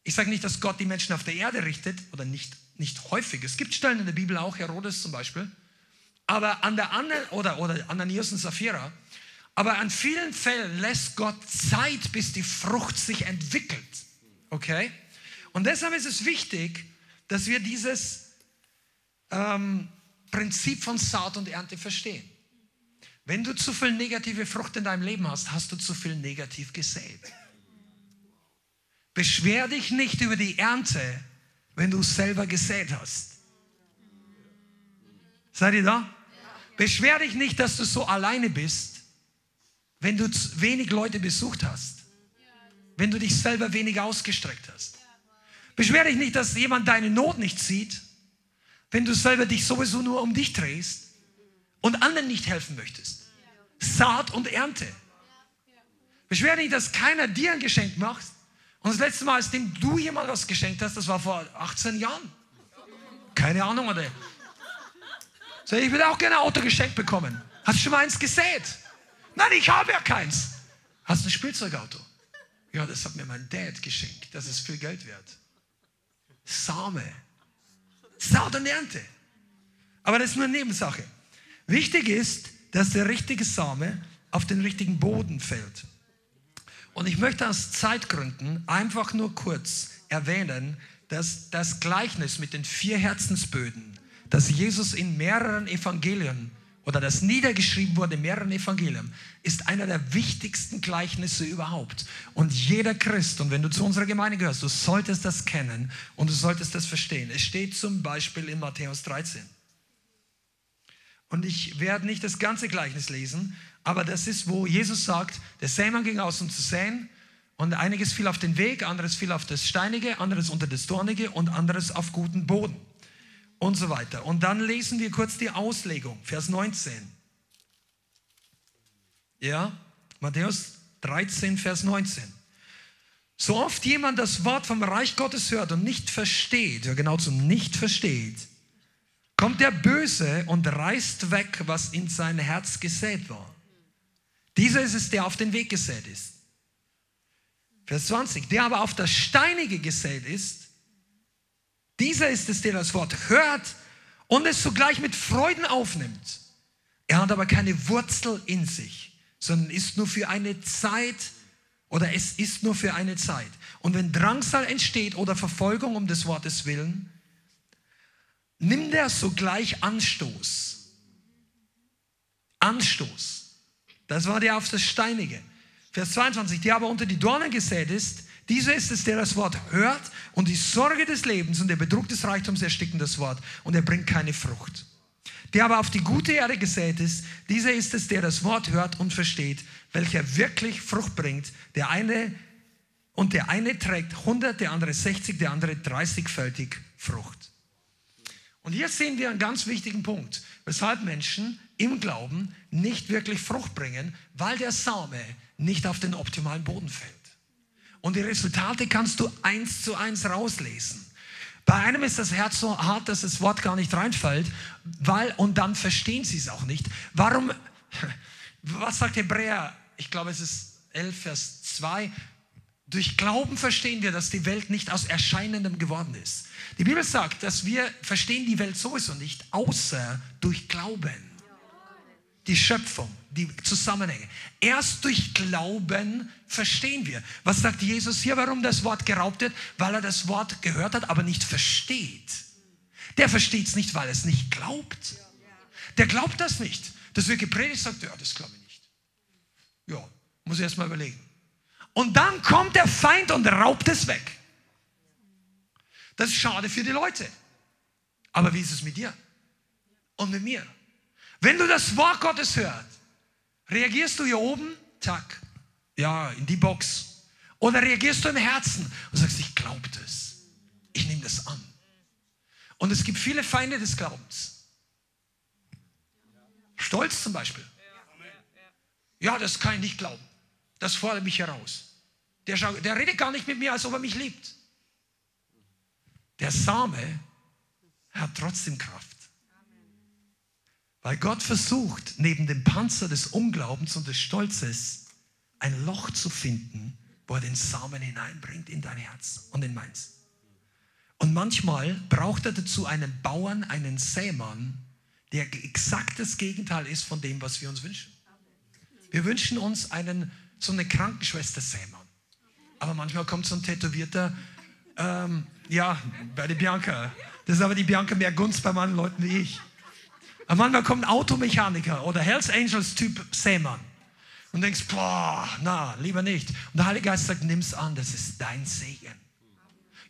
ich sage nicht, dass Gott die Menschen auf der Erde richtet, oder nicht, nicht häufig. Es gibt Stellen in der Bibel auch, Herodes zum Beispiel, aber an der anderen, oder, oder Ananias und Sapphira, aber an vielen Fällen lässt Gott Zeit, bis die Frucht sich entwickelt. Okay? Und deshalb ist es wichtig, dass wir dieses ähm, Prinzip von Saat und Ernte verstehen. Wenn du zu viel negative Frucht in deinem Leben hast, hast du zu viel negativ gesät. Beschwer dich nicht über die Ernte, wenn du selber gesät hast. Seid ihr da? Beschwer dich nicht, dass du so alleine bist, wenn du wenig Leute besucht hast. Wenn du dich selber wenig ausgestreckt hast. Beschwer dich nicht, dass jemand deine Not nicht sieht, wenn du selber dich sowieso nur um dich drehst und anderen nicht helfen möchtest. Saat und Ernte. Beschwer dich, dass keiner dir ein Geschenk macht. Und das letzte Mal, als dem du jemand was geschenkt hast, das war vor 18 Jahren. Keine Ahnung, oder? So, ich will auch gerne ein Auto geschenkt bekommen. Hast du schon mal eins gesät? Nein, ich habe ja keins. Hast du ein Spielzeugauto? Ja, das hat mir mein Dad geschenkt. Das ist viel Geld wert. Same. Saat und Ernte. Aber das ist nur eine Nebensache. Wichtig ist, dass der richtige Same auf den richtigen Boden fällt. Und ich möchte aus Zeitgründen einfach nur kurz erwähnen, dass das Gleichnis mit den vier Herzensböden, das Jesus in mehreren Evangelien oder das niedergeschrieben wurde in mehreren Evangelien, ist einer der wichtigsten Gleichnisse überhaupt. Und jeder Christ, und wenn du zu unserer Gemeinde gehörst, du solltest das kennen und du solltest das verstehen. Es steht zum Beispiel in Matthäus 13. Und ich werde nicht das ganze Gleichnis lesen, aber das ist, wo Jesus sagt, der Sämann ging aus, um zu säen, und einiges fiel auf den Weg, anderes fiel auf das Steinige, anderes unter das Dornige und anderes auf guten Boden und so weiter. Und dann lesen wir kurz die Auslegung, Vers 19. Ja, Matthäus 13, Vers 19. So oft jemand das Wort vom Reich Gottes hört und nicht versteht, ja genau zum nicht versteht, kommt der Böse und reißt weg, was in sein Herz gesät war. Dieser ist es, der auf den Weg gesät ist. Vers 20. Der aber auf das Steinige gesät ist, dieser ist es, der das Wort hört und es sogleich mit Freuden aufnimmt. Er hat aber keine Wurzel in sich, sondern ist nur für eine Zeit oder es ist nur für eine Zeit. Und wenn Drangsal entsteht oder Verfolgung um des Wortes willen, nimmt er sogleich Anstoß. Anstoß. Das war der auf das Steinige. Vers 22, der aber unter die Dornen gesät ist, dieser ist es, der das Wort hört und die Sorge des Lebens und der Betrug des Reichtums ersticken das Wort und er bringt keine Frucht. Der aber auf die gute Erde gesät ist, dieser ist es, der das Wort hört und versteht, welcher wirklich Frucht bringt. Der eine und der eine trägt 100, der andere 60, der andere 30-fältig Frucht. Und hier sehen wir einen ganz wichtigen Punkt, weshalb Menschen im Glauben nicht wirklich Frucht bringen, weil der Same nicht auf den optimalen Boden fällt. Und die Resultate kannst du eins zu eins rauslesen. Bei einem ist das Herz so hart, dass das Wort gar nicht reinfällt, weil, und dann verstehen sie es auch nicht. Warum, was sagt Hebräer? Ich glaube, es ist 11, Vers 2. Durch Glauben verstehen wir, dass die Welt nicht aus Erscheinendem geworden ist. Die Bibel sagt, dass wir verstehen die Welt sowieso nicht, außer durch Glauben. die Schöpfung, die Zusammenhänge. Erst durch Glauben verstehen wir. Was sagt Jesus hier, warum das Wort geraubt wird? Weil er das Wort gehört hat, aber nicht versteht. Der versteht es nicht, weil er es nicht glaubt. Der glaubt das nicht. Das wird gepredigt, sagt, ja, das glaube ich nicht. Ja, muss ich erst mal überlegen. Und dann kommt der Feind und raubt es weg. Das ist schade für die Leute. Aber wie ist es mit dir? Und mit mir? Wenn du das Wort Gottes hörst, reagierst du hier oben, zack, ja, in die Box. Oder reagierst du im Herzen und sagst, ich glaube das. Ich nehme das an. Und es gibt viele Feinde des Glaubens. Stolz zum Beispiel. Ja, das kann ich nicht glauben. Das fordert mich heraus. Der, der redet gar nicht mit mir, als ob er mich liebt. Der Same hat trotzdem Kraft. Weil Gott versucht, neben dem Panzer des Unglaubens und des Stolzes ein Loch zu finden, wo er den Samen hineinbringt in dein Herz und in meins. Und manchmal braucht er dazu einen Bauern, einen Sämann, der exakt das Gegenteil ist von dem, was wir uns wünschen. Wir wünschen uns einen, so eine Krankenschwester-Sämann. Aber manchmal kommt so ein tätowierter, ähm, ja, bei der Bianca. Das ist aber die Bianca mehr Gunst bei manchen Leuten wie ich. Aber manchmal kommt ein Automechaniker oder Hells Angels Typ Sämann und denkst, boah, na, lieber nicht. Und der Heilige Geist sagt, nimm's an, das ist dein Segen.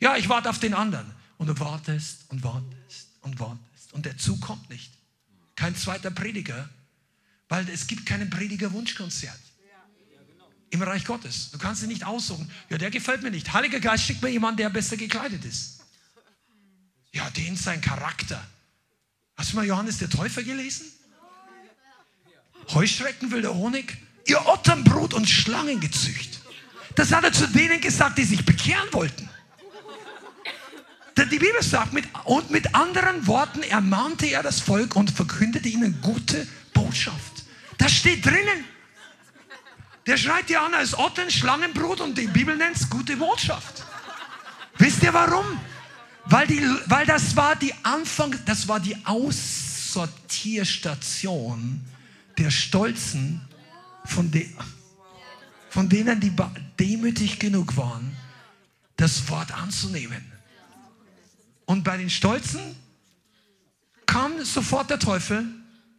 Ja, ich warte auf den anderen. Und du wartest und wartest und wartest. Und der Zug kommt nicht. Kein zweiter Prediger, weil es gibt keinen Prediger-Wunschkonzert im Reich Gottes. Du kannst ihn nicht aussuchen. Ja, der gefällt mir nicht. Heiliger Geist schickt mir jemanden, der besser gekleidet ist. Ja, den sein Charakter. Hast du mal Johannes der Täufer gelesen? Heuschrecken will der Honig, ihr Otternbrut und Schlangen gezücht. Das hat er zu denen gesagt, die sich bekehren wollten. Die Bibel sagt, mit, und mit anderen Worten ermahnte er das Volk und verkündete ihnen gute Botschaft. Das steht drinnen. Der schreit dir an als Ottern, Schlangenbrut und die Bibel nennt es gute Botschaft. Wisst ihr warum? Weil, die, weil das war die Anfang, das war die Aussortierstation der Stolzen, von, de, von denen, die demütig genug waren, das Wort anzunehmen. Und bei den Stolzen kam sofort der Teufel,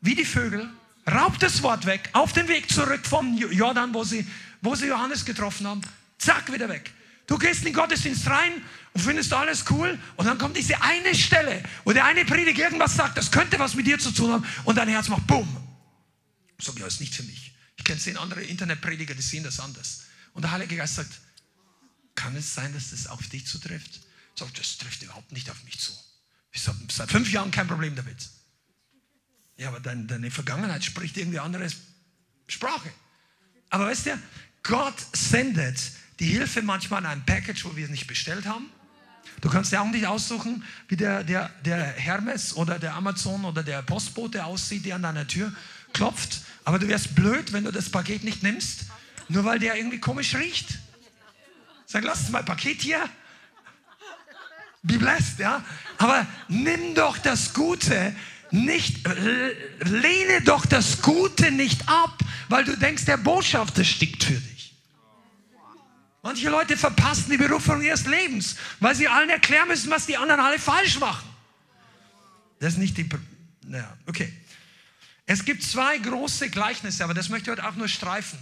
wie die Vögel, raubt das Wort weg, auf dem Weg zurück vom Jordan, wo sie, wo sie Johannes getroffen haben, zack, wieder weg. Du gehst in den Gottesdienst rein und findest alles cool und dann kommt diese eine Stelle, wo der eine Prediger irgendwas sagt, das könnte was mit dir zu tun haben und dein Herz macht Bumm. So, ja, ist nicht für mich. Ich kenne zehn andere Internetprediger, die sehen das anders. Und der Heilige Geist sagt, kann es sein, dass das auf dich zutrifft? Sagt, das trifft überhaupt nicht auf mich zu. Ich habe seit fünf Jahren kein Problem damit. Ja, aber dein, deine Vergangenheit spricht irgendwie andere Sprache. Aber weißt du, Gott sendet die Hilfe manchmal in einem Package, wo wir es nicht bestellt haben. Du kannst ja auch nicht aussuchen, wie der, der, der Hermes oder der Amazon oder der Postbote aussieht, der an deiner Tür klopft. Aber du wärst blöd, wenn du das Paket nicht nimmst, nur weil der irgendwie komisch riecht. Sag, lass mal Paket hier. Be blessed, ja. Aber nimm doch das Gute nicht, lehne doch das Gute nicht ab, weil du denkst, der Botschafter stickt für dich. Manche Leute verpassen die Berufung ihres Lebens, weil sie allen erklären müssen, was die anderen alle falsch machen. Das ist nicht die. Naja, okay. Es gibt zwei große Gleichnisse, aber das möchte ich heute auch nur streifen.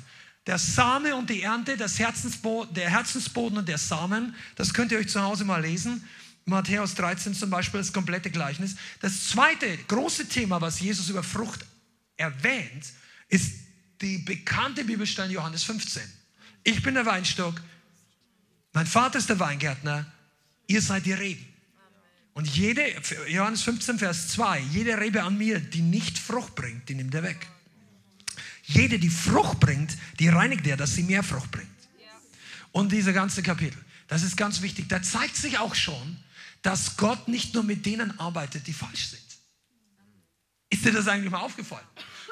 Der Same und die Ernte, das Herzensboden, der Herzensboden und der Samen, das könnt ihr euch zu Hause mal lesen. Matthäus 13 zum Beispiel, das komplette Gleichnis. Das zweite große Thema, was Jesus über Frucht erwähnt, ist die bekannte Bibelstelle Johannes 15. Ich bin der Weinstock, mein Vater ist der Weingärtner, ihr seid die Reben. Und jede, Johannes 15, Vers 2, jede Rebe an mir, die nicht Frucht bringt, die nimmt er weg. Jede, die Frucht bringt, die reinigt er, dass sie mehr Frucht bringt. Und diese ganze Kapitel, das ist ganz wichtig. Da zeigt sich auch schon, dass Gott nicht nur mit denen arbeitet, die falsch sind. Ist dir das eigentlich mal aufgefallen?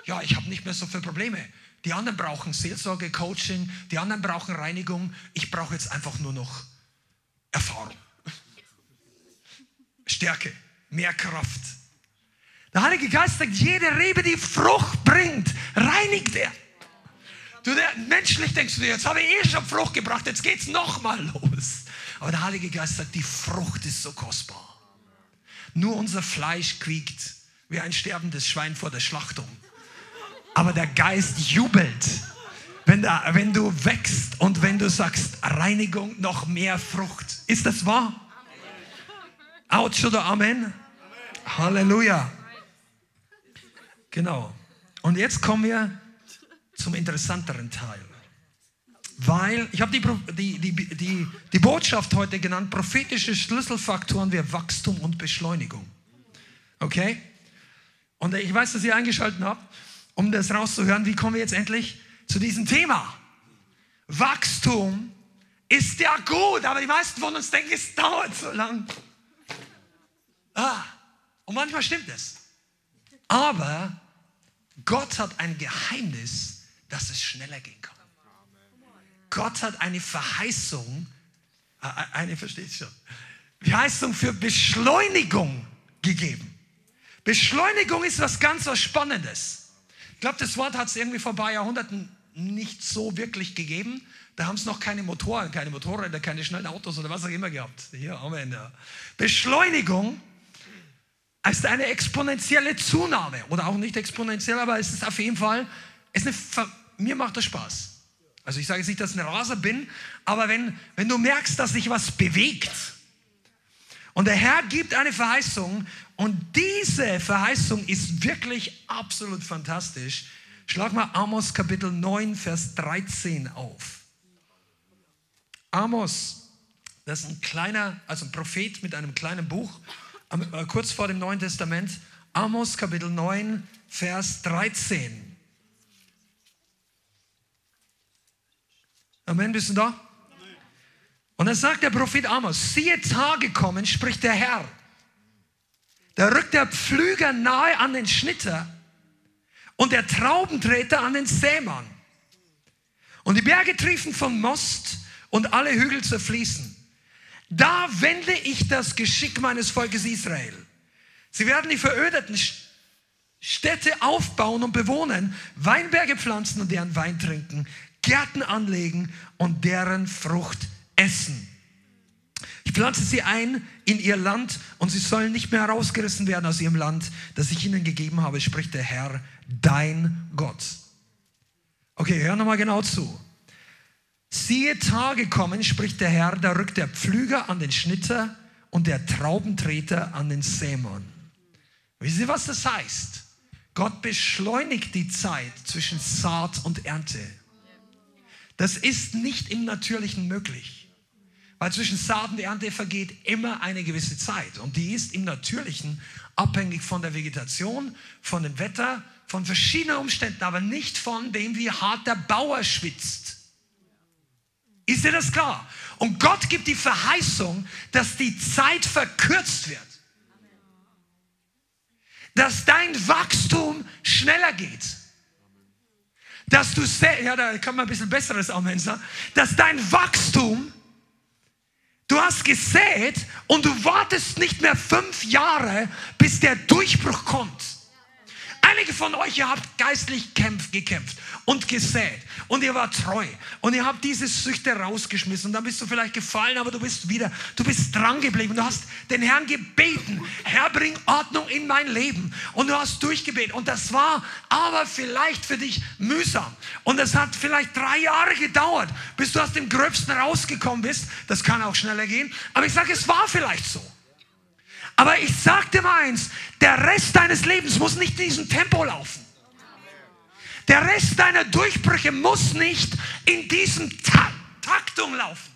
Ja, ich habe nicht mehr so viele Probleme. Die anderen brauchen Seelsorge, Coaching, die anderen brauchen Reinigung. Ich brauche jetzt einfach nur noch Erfahrung. Stärke, mehr Kraft. Der Heilige Geist sagt, jede Rebe, die Frucht bringt, reinigt er. Du, der, menschlich denkst du dir, jetzt habe ich eh schon Frucht gebracht, jetzt geht es nochmal los. Aber der Heilige Geist sagt, die Frucht ist so kostbar. Nur unser Fleisch quiekt wie ein sterbendes Schwein vor der Schlachtung. Aber der Geist jubelt, wenn, da, wenn du wächst und wenn du sagst, Reinigung, noch mehr Frucht. Ist das wahr? Autsch oder Amen? Halleluja. Genau. Und jetzt kommen wir zum interessanteren Teil. Weil, ich habe die, die, die, die, Botschaft heute genannt, prophetische Schlüsselfaktoren wie Wachstum und Beschleunigung. Okay? Und ich weiß, dass ihr eingeschaltet habt, um das rauszuhören. Wie kommen wir jetzt endlich zu diesem Thema? Wachstum ist ja gut, aber die meisten von uns denken, es dauert so lang. Ah, und manchmal stimmt es. Aber Gott hat ein Geheimnis, dass es schneller gehen kann. Gott hat eine Verheißung, äh, äh, eine versteht schon, Verheißung für Beschleunigung gegeben. Beschleunigung ist was ganz was Spannendes. Ich glaube, das Wort hat es irgendwie vor ein paar Jahrhunderten nicht so wirklich gegeben. Da haben es noch keine Motoren, keine Motorräder, keine schnellen Autos oder was auch immer gehabt. Hier, Amen. Ja. Beschleunigung ist eine exponentielle Zunahme. Oder auch nicht exponentiell, aber es ist auf jeden Fall, ist eine, mir macht das Spaß. Also ich sage jetzt nicht, dass ich ein Raser bin, aber wenn, wenn du merkst, dass sich was bewegt und der Herr gibt eine Verheißung und diese Verheißung ist wirklich absolut fantastisch, schlag mal Amos Kapitel 9, Vers 13 auf. Amos, das ist ein kleiner, also ein Prophet mit einem kleinen Buch, kurz vor dem Neuen Testament. Amos Kapitel 9, Vers 13. Amen, bist du da? Und dann sagt der Prophet Amos, siehe Tage kommen, spricht der Herr. Da rückt der Pflüger nahe an den Schnitter und der Traubentreter an den Sämann. Und die Berge triefen vom Most und alle Hügel zerfließen. Da wende ich das Geschick meines Volkes Israel. Sie werden die verödeten Städte aufbauen und bewohnen, Weinberge pflanzen und deren Wein trinken. Gärten anlegen und deren Frucht essen. Ich pflanze sie ein in ihr Land und sie sollen nicht mehr herausgerissen werden aus ihrem Land, das ich ihnen gegeben habe, spricht der Herr, dein Gott. Okay, hör nochmal genau zu. Siehe Tage kommen, spricht der Herr, da rückt der Pflüger an den Schnitter und der Traubentreter an den Sämann. Wisst ihr, was das heißt? Gott beschleunigt die Zeit zwischen Saat und Ernte. Das ist nicht im Natürlichen möglich. Weil zwischen Saat und Ernte vergeht immer eine gewisse Zeit. Und die ist im Natürlichen abhängig von der Vegetation, von dem Wetter, von verschiedenen Umständen, aber nicht von dem, wie hart der Bauer schwitzt. Ist dir das klar? Und Gott gibt die Verheißung, dass die Zeit verkürzt wird. Dass dein Wachstum schneller geht dass du, ja, da kann man ein bisschen besseres Amen sagen, dass dein Wachstum, du hast gesät und du wartest nicht mehr fünf Jahre, bis der Durchbruch kommt. Einige von euch, ihr habt geistlich kämpft, gekämpft und gesät und ihr wart treu und ihr habt diese Süchte rausgeschmissen und dann bist du vielleicht gefallen, aber du bist wieder, du bist dran geblieben. Du hast den Herrn gebeten, Herr, bring Ordnung in mein Leben und du hast durchgebetet und das war aber vielleicht für dich mühsam und es hat vielleicht drei Jahre gedauert, bis du aus dem Gröbsten rausgekommen bist. Das kann auch schneller gehen, aber ich sage, es war vielleicht so. Aber ich sag dir mal eins, der Rest deines Lebens muss nicht in diesem Tempo laufen. Der Rest deiner Durchbrüche muss nicht in diesem Ta Taktung laufen.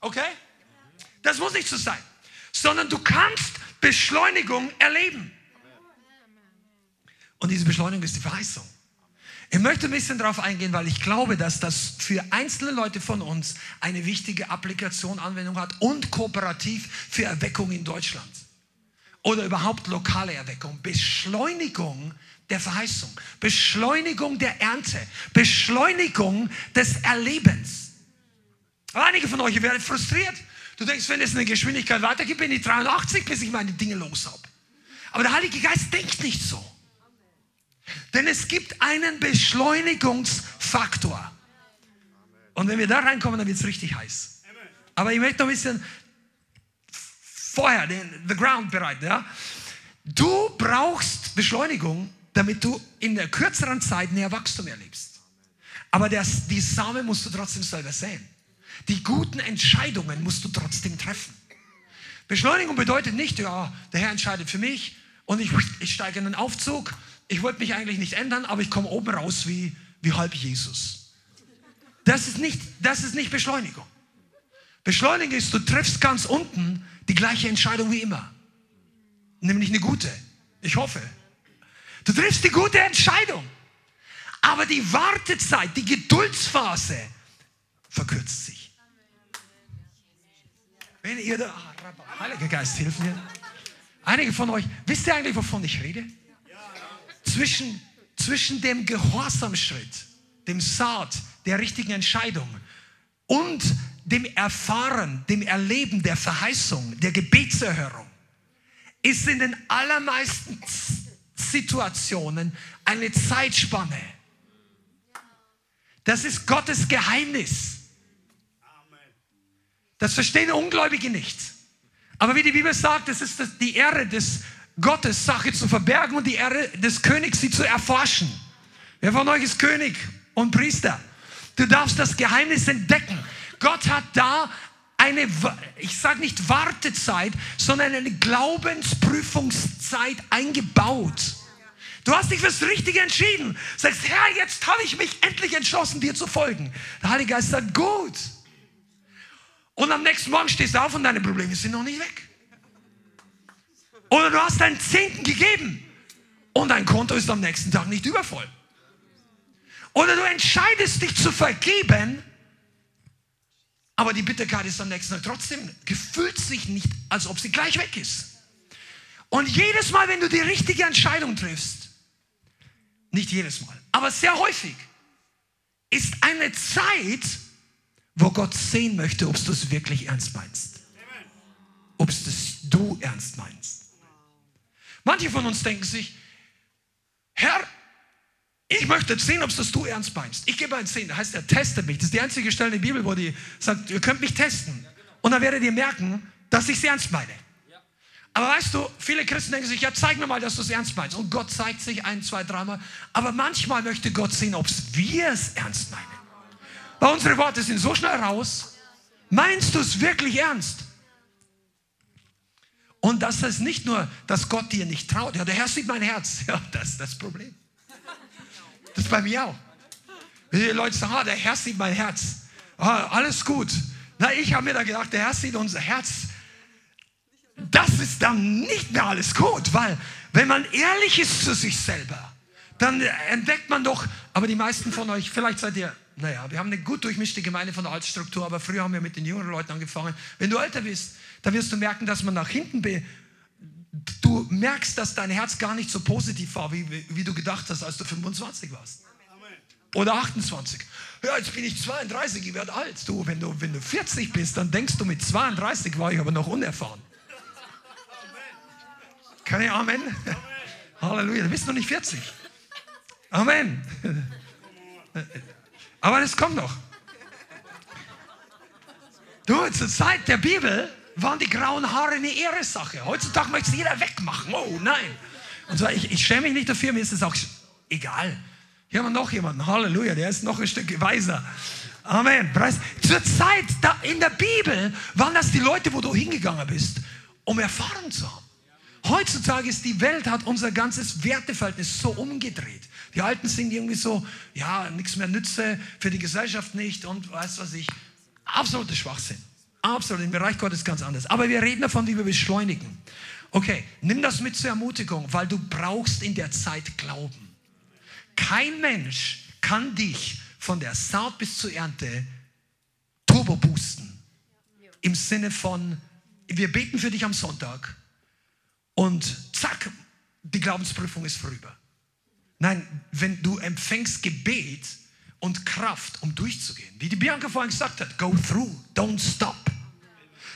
Okay? Das muss nicht so sein. Sondern du kannst Beschleunigung erleben. Und diese Beschleunigung ist die Verheißung. Ich möchte ein bisschen darauf eingehen, weil ich glaube, dass das für einzelne Leute von uns eine wichtige Applikation, Anwendung hat und kooperativ für Erweckung in Deutschland. Oder überhaupt lokale Erweckung. Beschleunigung der Verheißung, Beschleunigung der Ernte, Beschleunigung des Erlebens. Einige von euch werden frustriert. Du denkst, wenn es eine Geschwindigkeit weitergibt, bin ich 83, bis ich meine Dinge los habe. Aber der Heilige Geist denkt nicht so. Denn es gibt einen Beschleunigungsfaktor. Und wenn wir da reinkommen, dann wird es richtig heiß. Aber ich möchte noch ein bisschen vorher den the ground bereiten. Ja? Du brauchst Beschleunigung, damit du in der kürzeren Zeit mehr Wachstum erlebst. Aber das, die Samen musst du trotzdem selber säen. Die guten Entscheidungen musst du trotzdem treffen. Beschleunigung bedeutet nicht, ja, der Herr entscheidet für mich und ich, ich steige in den Aufzug. Ich wollte mich eigentlich nicht ändern, aber ich komme oben raus wie, wie halb Jesus. Das ist, nicht, das ist nicht Beschleunigung. Beschleunigung ist, du triffst ganz unten die gleiche Entscheidung wie immer. Nämlich eine gute. Ich hoffe. Du triffst die gute Entscheidung. Aber die Wartezeit, die Geduldsphase verkürzt sich. Wenn ihr da, Heiliger Geist, hilf mir. Einige von euch, wisst ihr eigentlich, wovon ich rede? Zwischen, zwischen dem Gehorsamschritt, dem Saat der richtigen Entscheidung und dem Erfahren, dem Erleben der Verheißung, der Gebetserhörung, ist in den allermeisten Situationen eine Zeitspanne. Das ist Gottes Geheimnis. Das verstehen Ungläubige nicht. Aber wie die Bibel sagt, es ist die Ehre des Gottes, Sache zu verbergen und die Ehre des Königs, sie zu erforschen. Wer von euch ist König und Priester? Du darfst das Geheimnis entdecken. Gott hat da eine, ich sage nicht Wartezeit, sondern eine Glaubensprüfungszeit eingebaut. Du hast dich fürs Richtige entschieden. Sagst, Herr, jetzt habe ich mich endlich entschlossen, dir zu folgen. Der Heilige Geist sagt, gut. Und am nächsten Morgen stehst du auf und deine Probleme sind noch nicht weg. Oder du hast deinen Zehnten gegeben und dein Konto ist am nächsten Tag nicht übervoll. Oder du entscheidest dich zu vergeben, aber die Bitterkeit ist am nächsten Tag trotzdem, gefühlt sich nicht, als ob sie gleich weg ist. Und jedes Mal, wenn du die richtige Entscheidung triffst, nicht jedes Mal, aber sehr häufig ist eine Zeit, wo Gott sehen möchte, ob du es wirklich ernst meinst. Ob es du ernst meinst. Manche von uns denken sich, Herr, ich möchte sehen, ob es du ernst meinst. Ich gebe ein Zehn, heißt er, teste mich. Das ist die einzige Stelle in der Bibel, wo die sagt, ihr könnt mich testen. Und dann werdet ihr merken, dass ich es ernst meine. Aber weißt du, viele Christen denken sich, ja, zeig mir mal, dass du es ernst meinst. Und Gott zeigt sich ein, zwei, dreimal. Aber manchmal möchte Gott sehen, ob wir es ernst meinen. Weil unsere Worte sind so schnell raus. Meinst du es wirklich ernst? Und das ist nicht nur, dass Gott dir nicht traut. Ja, der Herr sieht mein Herz. Ja, das ist das Problem. Das ist bei mir auch. Wenn die Leute sagen, ah, der Herr sieht mein Herz. Ah, alles gut. Na, ich habe mir da gedacht, der Herr sieht unser Herz das ist dann nicht mehr alles gut, weil wenn man ehrlich ist zu sich selber, dann entdeckt man doch, aber die meisten von euch, vielleicht seid ihr, naja, wir haben eine gut durchmischte Gemeinde von der Altstruktur, aber früher haben wir mit den jüngeren Leuten angefangen. Wenn du älter bist, dann wirst du merken, dass man nach hinten, be du merkst, dass dein Herz gar nicht so positiv war, wie, wie du gedacht hast, als du 25 warst. Oder 28. Ja, jetzt bin ich 32, ich werde alt. Du, wenn du, wenn du 40 bist, dann denkst du, mit 32 war ich aber noch unerfahren. Kann ich Amen? Amen. Halleluja, du bist noch nicht 40. Amen. Aber das kommt noch. Du, zur Zeit der Bibel waren die grauen Haare eine Ehrensache. Heutzutage möchte es jeder wegmachen. Oh nein. Und so, ich, ich schäme mich nicht dafür, mir ist es auch egal. Hier haben wir noch jemanden. Halleluja, der ist noch ein Stück weiser. Amen. Zur Zeit da in der Bibel waren das die Leute, wo du hingegangen bist, um Erfahrung zu haben. Heutzutage ist die Welt, hat unser ganzes Werteverhältnis so umgedreht. Die Alten sind irgendwie so, ja, nichts mehr nütze, für die Gesellschaft nicht und weiß was ich. Absoluter Schwachsinn. Absolut, im Bereich Gottes ganz anders. Aber wir reden davon, wie wir beschleunigen. Okay, nimm das mit zur Ermutigung, weil du brauchst in der Zeit Glauben. Kein Mensch kann dich von der Saat bis zur Ernte turbo boosten. Im Sinne von, wir beten für dich am Sonntag und zack, die Glaubensprüfung ist vorüber. Nein, wenn du empfängst Gebet und Kraft, um durchzugehen, wie die Bianca vorhin gesagt hat, go through, don't stop.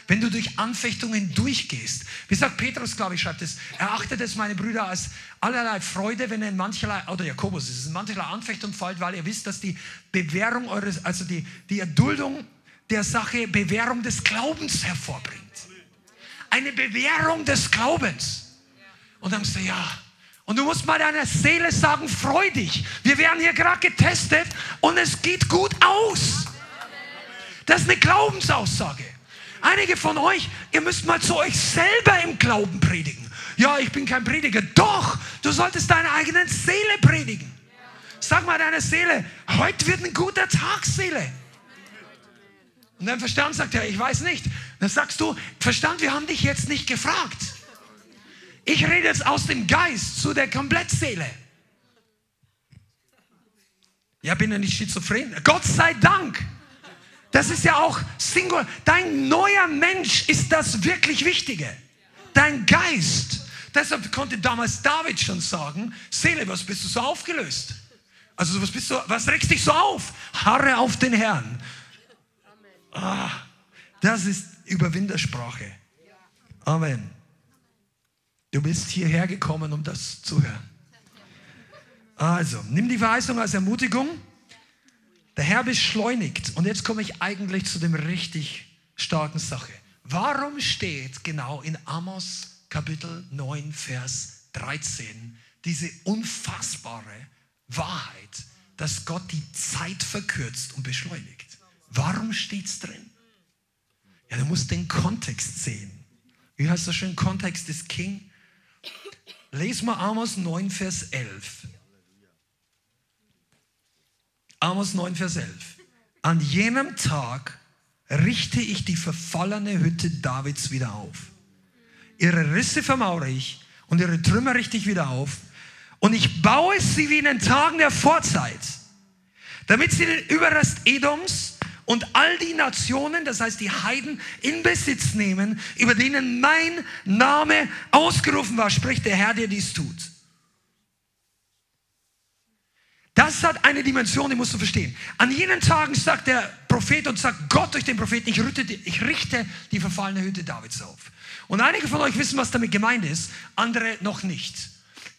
wenn du durch Anfechtungen durchgehst. Wie sagt Petrus, glaube ich, schreibt es, erachtet es, meine Brüder, als allerlei Freude, wenn ihr in mancherlei, oder Jakobus ist es, in mancherlei Anfechtung fällt, weil ihr wisst, dass die Bewährung eures, also die, die Erduldung der Sache Bewährung des Glaubens hervorbringt. Eine Bewährung des Glaubens. Und dann sagst du, ja, und du musst mal deiner Seele sagen, freu dich. Wir werden hier gerade getestet und es geht gut aus. Das ist eine Glaubensaussage. Einige von euch, ihr müsst mal zu euch selber im Glauben predigen. Ja, ich bin kein Prediger. Doch, du solltest deiner eigenen Seele predigen. Sag mal deiner Seele, heute wird ein guter Tag, Seele. Und dein Verstand sagt ja, ich weiß nicht. Dann sagst du, Verstand, wir haben dich jetzt nicht gefragt. Ich rede jetzt aus dem Geist zu der Komplettseele. Ja, bin ja nicht schizophren. Gott sei Dank. Das ist ja auch Singular. Dein neuer Mensch ist das wirklich Wichtige. Dein Geist. Deshalb konnte damals David schon sagen, Seele, was bist du so aufgelöst? Also was bist du, was regst dich so auf? Harre auf den Herrn. Ah, das ist Überwindersprache. Amen. Du bist hierher gekommen, um das zu hören. Also, nimm die Verheißung als Ermutigung. Der Herr beschleunigt. Und jetzt komme ich eigentlich zu dem richtig starken Sache. Warum steht genau in Amos Kapitel 9, Vers 13 diese unfassbare Wahrheit, dass Gott die Zeit verkürzt und beschleunigt? Warum steht es drin? Ja, du musst den Kontext sehen. Wie heißt das schön? Kontext ist King. Les mal Amos 9, Vers 11. Amos 9, Vers 11. An jenem Tag richte ich die verfallene Hütte Davids wieder auf. Ihre Risse vermauere ich und ihre Trümmer richte ich wieder auf. Und ich baue sie wie in den Tagen der Vorzeit, damit sie den Überrest Edoms und all die Nationen, das heißt die Heiden, in Besitz nehmen, über denen mein Name ausgerufen war, spricht der Herr, der dies tut. Das hat eine Dimension, die musst du verstehen. An jenen Tagen sagt der Prophet und sagt Gott durch den Propheten, ich, richte, ich richte die verfallene Hütte Davids auf. Und einige von euch wissen, was damit gemeint ist, andere noch nicht.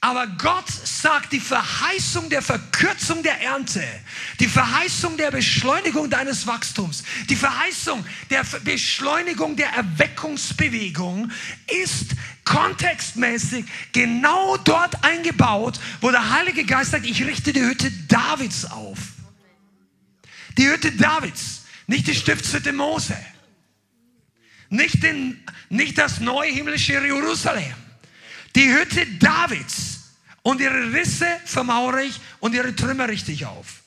Aber Gott sagt die Verheißung der Verkürzung der Ernte, die Verheißung der Beschleunigung deines Wachstums, die Verheißung der Beschleunigung der Erweckungsbewegung ist kontextmäßig genau dort eingebaut, wo der Heilige Geist sagt, ich richte die Hütte Davids auf. Die Hütte Davids, nicht die Stiftshütte Mose, nicht, den, nicht das neue himmlische Jerusalem, die Hütte Davids und ihre Risse vermauere ich und ihre Trümmer richte ich auf.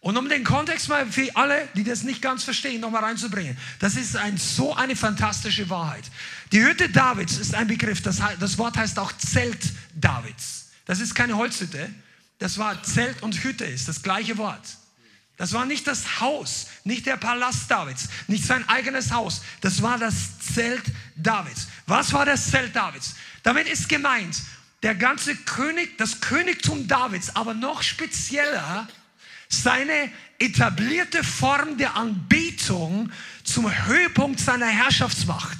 Und um den Kontext mal für alle, die das nicht ganz verstehen, nochmal reinzubringen. Das ist ein, so eine fantastische Wahrheit. Die Hütte Davids ist ein Begriff, das, das Wort heißt auch Zelt Davids. Das ist keine Holzhütte, das war Zelt und Hütte ist das gleiche Wort. Das war nicht das Haus, nicht der Palast Davids, nicht sein eigenes Haus. Das war das Zelt Davids. Was war das Zelt Davids? Damit ist gemeint, der ganze König, das Königtum Davids, aber noch spezieller seine etablierte Form der Anbetung zum Höhepunkt seiner Herrschaftsmacht.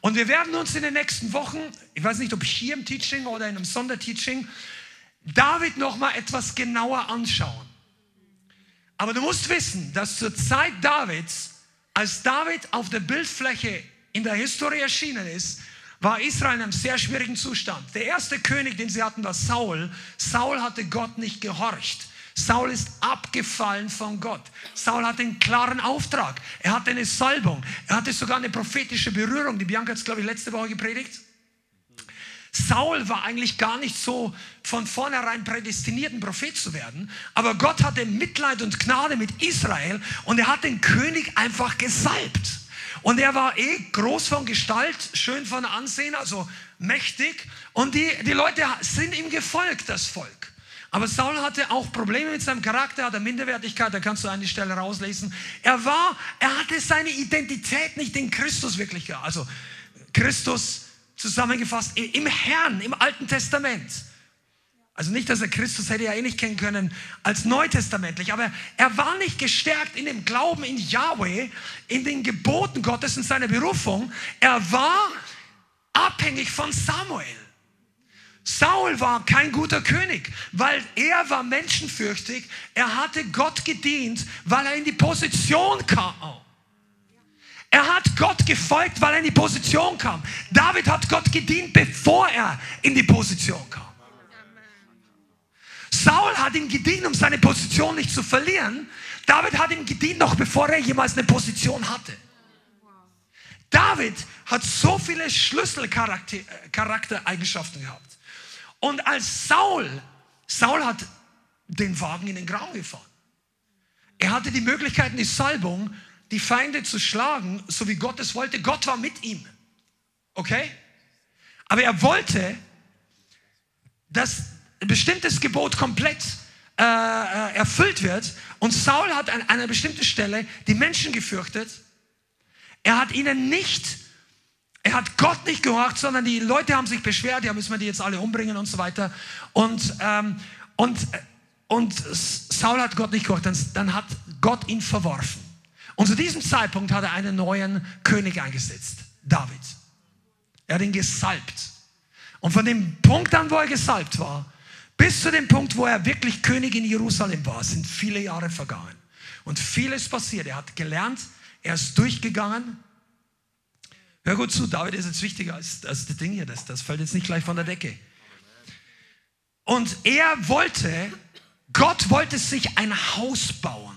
Und wir werden uns in den nächsten Wochen, ich weiß nicht, ob hier im Teaching oder in einem Sonderteaching, David noch mal etwas genauer anschauen. Aber du musst wissen, dass zur Zeit Davids, als David auf der Bildfläche in der Historie erschienen ist, war Israel in einem sehr schwierigen Zustand. Der erste König, den sie hatten, war Saul. Saul hatte Gott nicht gehorcht. Saul ist abgefallen von Gott. Saul hatte einen klaren Auftrag. Er hatte eine Salbung. Er hatte sogar eine prophetische Berührung. Die Bianca hat es, glaube ich, letzte Woche gepredigt. Saul war eigentlich gar nicht so von vornherein prädestiniert, ein Prophet zu werden. Aber Gott hatte Mitleid und Gnade mit Israel und er hat den König einfach gesalbt. Und er war eh groß von Gestalt, schön von Ansehen, also mächtig. Und die, die Leute sind ihm gefolgt, das Volk. Aber Saul hatte auch Probleme mit seinem Charakter, hatte Minderwertigkeit, da kannst du eine Stelle rauslesen. Er war, er hatte seine Identität nicht in Christus wirklich, also Christus zusammengefasst im Herrn, im Alten Testament. Also nicht, dass er Christus hätte ja eh nicht kennen können als neutestamentlich, aber er war nicht gestärkt in dem Glauben in Yahweh, in den Geboten Gottes, in seiner Berufung. Er war abhängig von Samuel. Saul war kein guter König, weil er war menschenfürchtig. Er hatte Gott gedient, weil er in die Position kam. Er hat Gott gefolgt, weil er in die Position kam. David hat Gott gedient, bevor er in die Position kam. Saul hat ihm gedient, um seine Position nicht zu verlieren. David hat ihm gedient, noch bevor er jemals eine Position hatte. David hat so viele Schlüsselcharaktereigenschaften gehabt. Und als Saul, Saul hat den Wagen in den Grauen gefahren. Er hatte die Möglichkeit, die Salbung, die Feinde zu schlagen, so wie Gott es wollte. Gott war mit ihm. Okay? Aber er wollte, dass bestimmtes Gebot komplett äh, äh erfüllt wird. Und Saul hat an einer bestimmten Stelle die Menschen gefürchtet. Er hat ihnen nicht er hat Gott nicht gehorcht, sondern die Leute haben sich beschwert, ja, müssen wir die jetzt alle umbringen und so weiter. Und, ähm, und, und Saul hat Gott nicht gehorcht, dann, dann hat Gott ihn verworfen. Und zu diesem Zeitpunkt hat er einen neuen König eingesetzt, David. Er hat ihn gesalbt. Und von dem Punkt an, wo er gesalbt war, bis zu dem Punkt, wo er wirklich König in Jerusalem war, sind viele Jahre vergangen. Und vieles passiert. Er hat gelernt, er ist durchgegangen, Hör gut zu, David ist jetzt wichtiger als, als das Ding hier, das, das fällt jetzt nicht gleich von der Decke. Und er wollte, Gott wollte sich ein Haus bauen,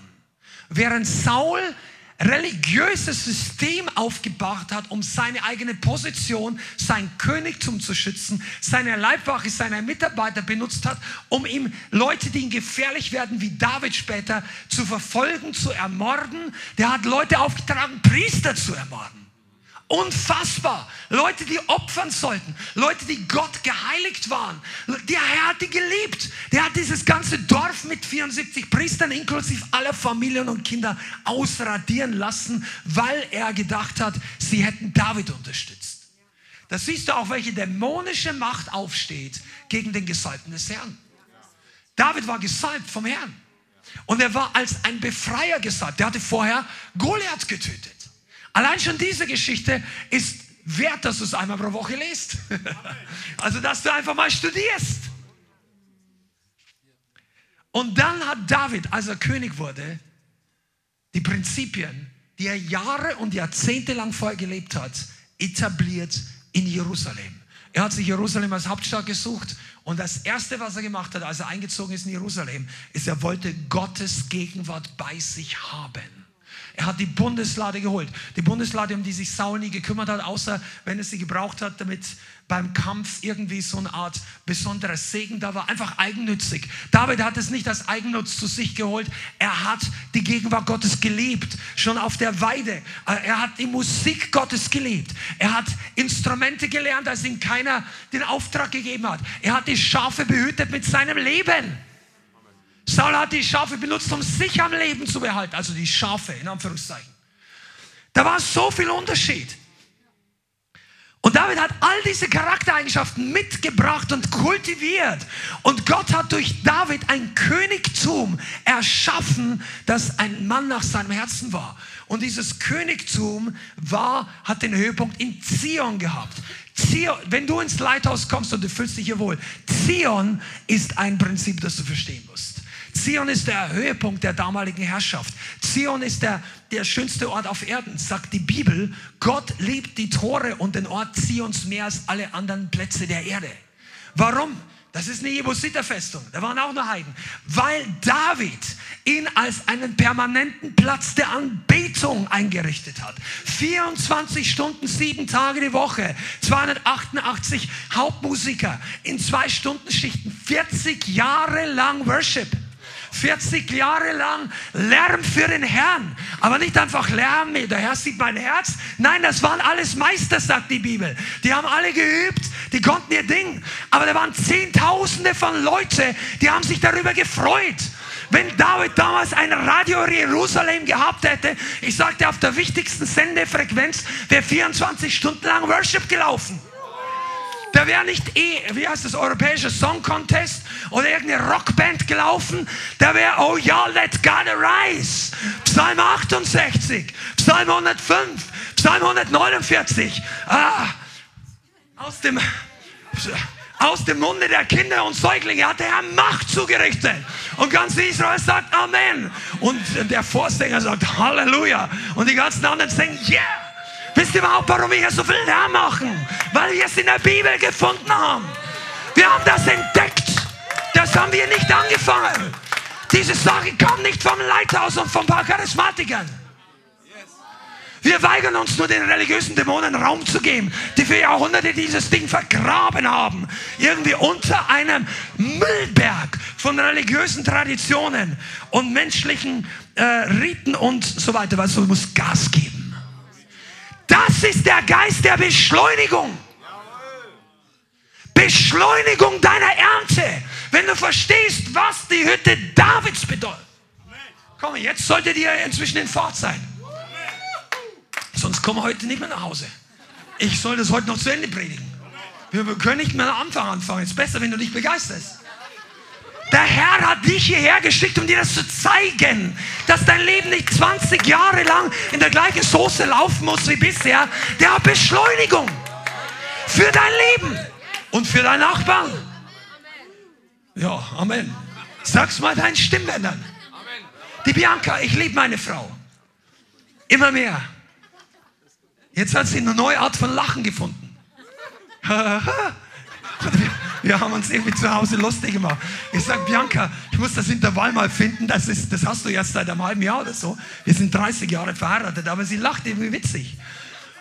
während Saul religiöses System aufgebaut hat, um seine eigene Position, sein Königtum zu schützen, seine Leibwache, seine Mitarbeiter benutzt hat, um ihm Leute, die ihm gefährlich werden, wie David später, zu verfolgen, zu ermorden. Der hat Leute aufgetragen, Priester zu ermorden. Unfassbar. Leute, die opfern sollten. Leute, die Gott geheiligt waren. Der Herr hat die geliebt. Der hat dieses ganze Dorf mit 74 Priestern inklusive aller Familien und Kinder ausradieren lassen, weil er gedacht hat, sie hätten David unterstützt. Da siehst du auch, welche dämonische Macht aufsteht gegen den Gesalbten des Herrn. David war gesalbt vom Herrn. Und er war als ein Befreier gesalbt. Der hatte vorher Goliath getötet. Allein schon diese Geschichte ist wert, dass du es einmal pro Woche liest. also, dass du einfach mal studierst. Und dann hat David, als er König wurde, die Prinzipien, die er Jahre und Jahrzehnte lang vorher gelebt hat, etabliert in Jerusalem. Er hat sich Jerusalem als Hauptstadt gesucht und das Erste, was er gemacht hat, als er eingezogen ist in Jerusalem, ist, er wollte Gottes Gegenwart bei sich haben. Er hat die Bundeslade geholt. Die Bundeslade, um die sich Saul nie gekümmert hat, außer wenn er sie gebraucht hat, damit beim Kampf irgendwie so eine Art besonderer Segen da war. Einfach eigennützig. David hat es nicht als Eigennutz zu sich geholt. Er hat die Gegenwart Gottes geliebt. Schon auf der Weide. Er hat die Musik Gottes geliebt. Er hat Instrumente gelernt, als ihm keiner den Auftrag gegeben hat. Er hat die Schafe behütet mit seinem Leben. Saul hat die Schafe benutzt, um sich am Leben zu behalten. Also die Schafe, in Anführungszeichen. Da war so viel Unterschied. Und David hat all diese Charaktereigenschaften mitgebracht und kultiviert. Und Gott hat durch David ein Königtum erschaffen, das ein Mann nach seinem Herzen war. Und dieses Königtum war, hat den Höhepunkt in Zion gehabt. Zion, wenn du ins Leithaus kommst und du fühlst dich hier wohl, Zion ist ein Prinzip, das du verstehen musst. Zion ist der Höhepunkt der damaligen Herrschaft. Zion ist der, der schönste Ort auf Erden, sagt die Bibel. Gott liebt die Tore und den Ort Zions mehr als alle anderen Plätze der Erde. Warum? Das ist eine Jebusiterfestung. Da waren auch noch Heiden. Weil David ihn als einen permanenten Platz der Anbetung eingerichtet hat. 24 Stunden, sieben Tage die Woche, 288 Hauptmusiker in zwei Stunden Schichten, 40 Jahre lang Worship. 40 Jahre lang Lärm für den Herrn. Aber nicht einfach Lärm, der Herr sieht mein Herz. Nein, das waren alles Meister, sagt die Bibel. Die haben alle geübt, die konnten ihr Ding. Aber da waren Zehntausende von Leute, die haben sich darüber gefreut. Wenn David damals ein Radio Jerusalem gehabt hätte, ich sagte, auf der wichtigsten Sendefrequenz wäre 24 Stunden lang Worship gelaufen. Da wäre nicht eh, wie heißt das, europäische Song Contest oder irgendeine Rockband gelaufen. Da wäre, oh ja, let God arise. Psalm 68, Psalm 105, Psalm 149. Ah, aus dem, aus dem Munde der Kinder und Säuglinge hat der Herr Macht zugerichtet. Und ganz Israel sagt Amen. Und der Vorsänger sagt Halleluja. Und die ganzen anderen sagen, yeah. Wisst ihr überhaupt, warum wir hier so viel Lärm machen? Weil wir es in der Bibel gefunden haben. Wir haben das entdeckt. Das haben wir nicht angefangen. Diese Sache kam nicht vom Leithaus und von ein paar Charismatikern. Wir weigern uns nur den religiösen Dämonen Raum zu geben, die für Jahrhunderte dieses Ding vergraben haben. Irgendwie unter einem Müllberg von religiösen Traditionen und menschlichen äh, Riten und so weiter. Weil du musst Gas geben. Das ist der Geist der Beschleunigung. Beschleunigung deiner Ernte. Wenn du verstehst, was die Hütte Davids bedeutet. Komm, jetzt solltet ihr inzwischen in Fahrt sein. Sonst kommen wir heute nicht mehr nach Hause. Ich soll das heute noch zu Ende predigen. Wir können nicht mehr am Anfang anfangen. Es ist besser, wenn du dich begeisterst. Der Herr hat dich hierher geschickt, um dir das zu zeigen, dass dein Leben nicht 20 Jahre lang in der gleichen Soße laufen muss wie bisher. Der hat Beschleunigung für dein Leben und für deinen Nachbarn. Ja, Amen. Sag's mal deinen Stimmbändern. Die Bianca, ich liebe meine Frau. Immer mehr. Jetzt hat sie eine neue Art von Lachen gefunden. haben uns irgendwie zu Hause lustig gemacht. Ich sage, Bianca, ich muss das Intervall mal finden. Das, ist, das hast du jetzt seit einem halben Jahr oder so. Wir sind 30 Jahre verheiratet, aber sie lacht irgendwie witzig.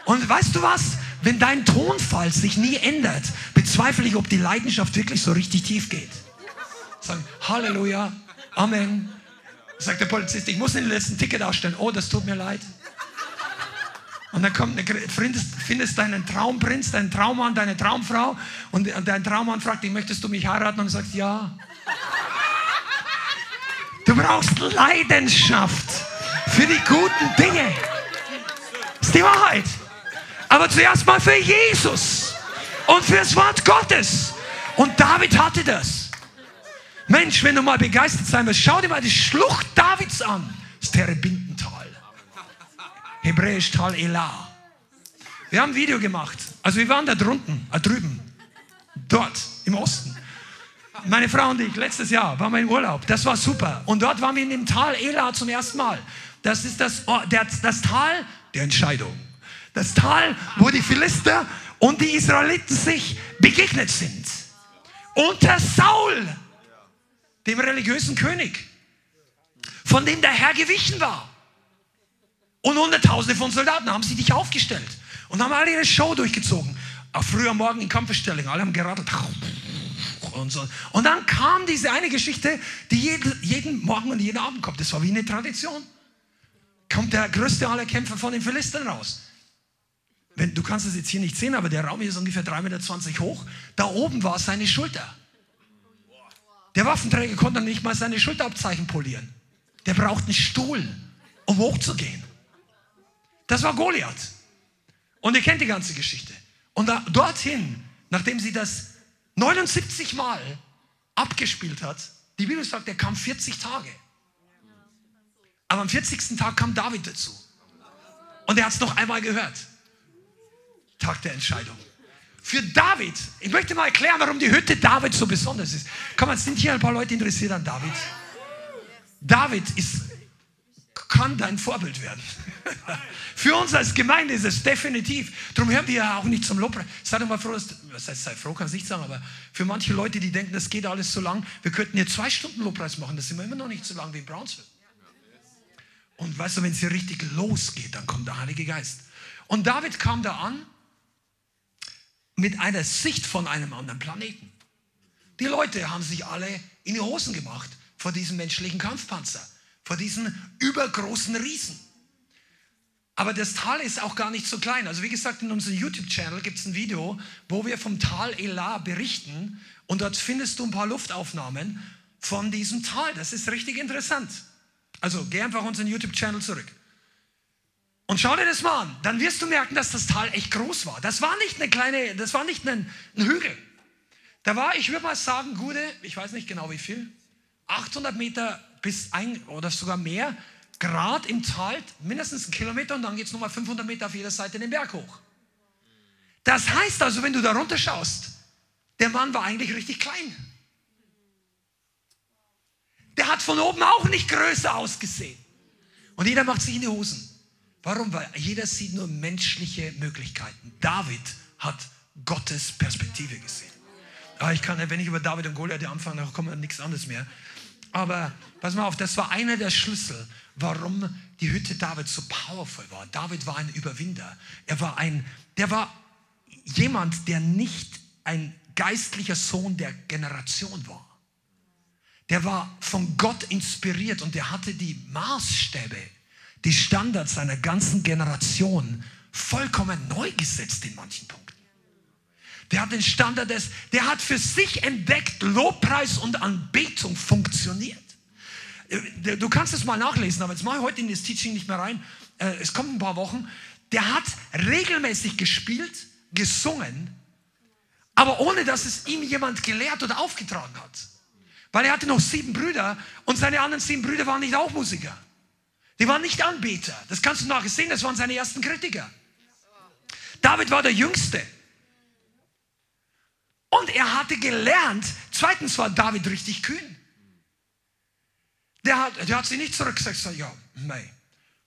Und weißt du was? Wenn dein Tonfall sich nie ändert, bezweifle ich, ob die Leidenschaft wirklich so richtig tief geht. Sagen, Halleluja, Amen. Sagt der Polizist, ich muss den letzten Ticket ausstellen. Oh, das tut mir leid. Und dann kommt eine, findest, findest deinen Traumprinz, deinen Traummann, deine Traumfrau und dein Traummann fragt dich, möchtest du mich heiraten? Und du sagst, ja. Du brauchst Leidenschaft für die guten Dinge. Ist die Wahrheit. Aber zuerst mal für Jesus und für das Wort Gottes. Und David hatte das. Mensch, wenn du mal begeistert sein willst, schau dir mal die Schlucht Davids an. Das Terebintental. Hebräisch Tal Elah. Wir haben ein Video gemacht. Also wir waren da drunten, da drüben, dort im Osten. Meine Frau und ich, letztes Jahr waren wir im Urlaub. Das war super. Und dort waren wir in dem Tal Elah zum ersten Mal. Das ist das, das, das Tal der Entscheidung. Das Tal, wo die Philister und die Israeliten sich begegnet sind. Unter Saul, dem religiösen König, von dem der Herr gewichen war. Und Hunderttausende von Soldaten haben sich dich aufgestellt und haben alle ihre Show durchgezogen. Auch früher Morgen in Kampfstellung, alle haben geradelt. Und, so. und dann kam diese eine Geschichte, die jeden, jeden Morgen und jeden Abend kommt. Das war wie eine Tradition. Kommt der größte aller Kämpfer von den Philistern raus. Wenn, du kannst es jetzt hier nicht sehen, aber der Raum hier ist ungefähr 3,20 Meter hoch. Da oben war seine Schulter. Der Waffenträger konnte nicht mal seine Schulterabzeichen polieren. Der braucht einen Stuhl, um hochzugehen. Das war Goliath. Und ihr kennt die ganze Geschichte. Und da, dorthin, nachdem sie das 79 Mal abgespielt hat, die Bibel sagt, er kam 40 Tage. Aber am 40. Tag kam David dazu. Und er hat es noch einmal gehört. Tag der Entscheidung. Für David, ich möchte mal erklären, warum die Hütte David so besonders ist. Komm, mal, sind hier ein paar Leute interessiert an David? David ist, kann dein Vorbild werden. Für uns als Gemeinde ist es definitiv. Darum hören wir ja auch nicht zum Lobpreis. Sei doch mal froh, dass, was heißt, sei froh, kann ich nicht sagen, aber für manche Leute, die denken, das geht alles so lang, wir könnten hier zwei Stunden Lobpreis machen, das sind wir immer noch nicht so lang wie in Brownsville. Und weißt du, wenn es hier richtig losgeht, dann kommt der Heilige Geist. Und David kam da an mit einer Sicht von einem anderen Planeten. Die Leute haben sich alle in die Hosen gemacht vor diesem menschlichen Kampfpanzer, vor diesen übergroßen Riesen. Aber das Tal ist auch gar nicht so klein. Also wie gesagt, in unserem YouTube-Channel gibt es ein Video, wo wir vom Tal Elah berichten und dort findest du ein paar Luftaufnahmen von diesem Tal. Das ist richtig interessant. Also geh einfach unseren YouTube-Channel zurück. Und schau dir das mal an. Dann wirst du merken, dass das Tal echt groß war. Das war nicht eine kleine, das war nicht ein, ein Hügel. Da war, ich würde mal sagen, gute, ich weiß nicht genau wie viel, 800 Meter bis ein oder sogar mehr Grad im Tal, mindestens einen Kilometer und dann geht es nochmal 500 Meter auf jeder Seite den Berg hoch. Das heißt also, wenn du da runter schaust, der Mann war eigentlich richtig klein. Der hat von oben auch nicht größer ausgesehen. Und jeder macht sich in die Hosen. Warum? Weil jeder sieht nur menschliche Möglichkeiten. David hat Gottes Perspektive gesehen. Aber ich kann, wenn ich über David und Goliath anfange, dann kommt nichts anderes mehr. Aber pass mal auf, das war einer der Schlüssel, warum die Hütte Davids so powerful war. David war ein Überwinder. Er war ein, der war jemand, der nicht ein geistlicher Sohn der Generation war. Der war von Gott inspiriert und der hatte die Maßstäbe, die Standards seiner ganzen Generation vollkommen neu gesetzt in manchen Punkten. Der hat den Standard des, der hat für sich entdeckt, Lobpreis und Anbetung funktioniert. Äh, du kannst es mal nachlesen, aber jetzt mache ich heute in das Teaching nicht mehr rein. Äh, es kommt ein paar Wochen. Der hat regelmäßig gespielt, gesungen, aber ohne dass es ihm jemand gelehrt oder aufgetragen hat. Weil er hatte noch sieben Brüder und seine anderen sieben Brüder waren nicht auch Musiker. Die waren nicht Anbeter. Das kannst du nachher sehen, das waren seine ersten Kritiker. David war der Jüngste. Und er hatte gelernt, zweitens war David richtig kühn. Der hat, der hat sich nicht zurückgesagt, ja, mei,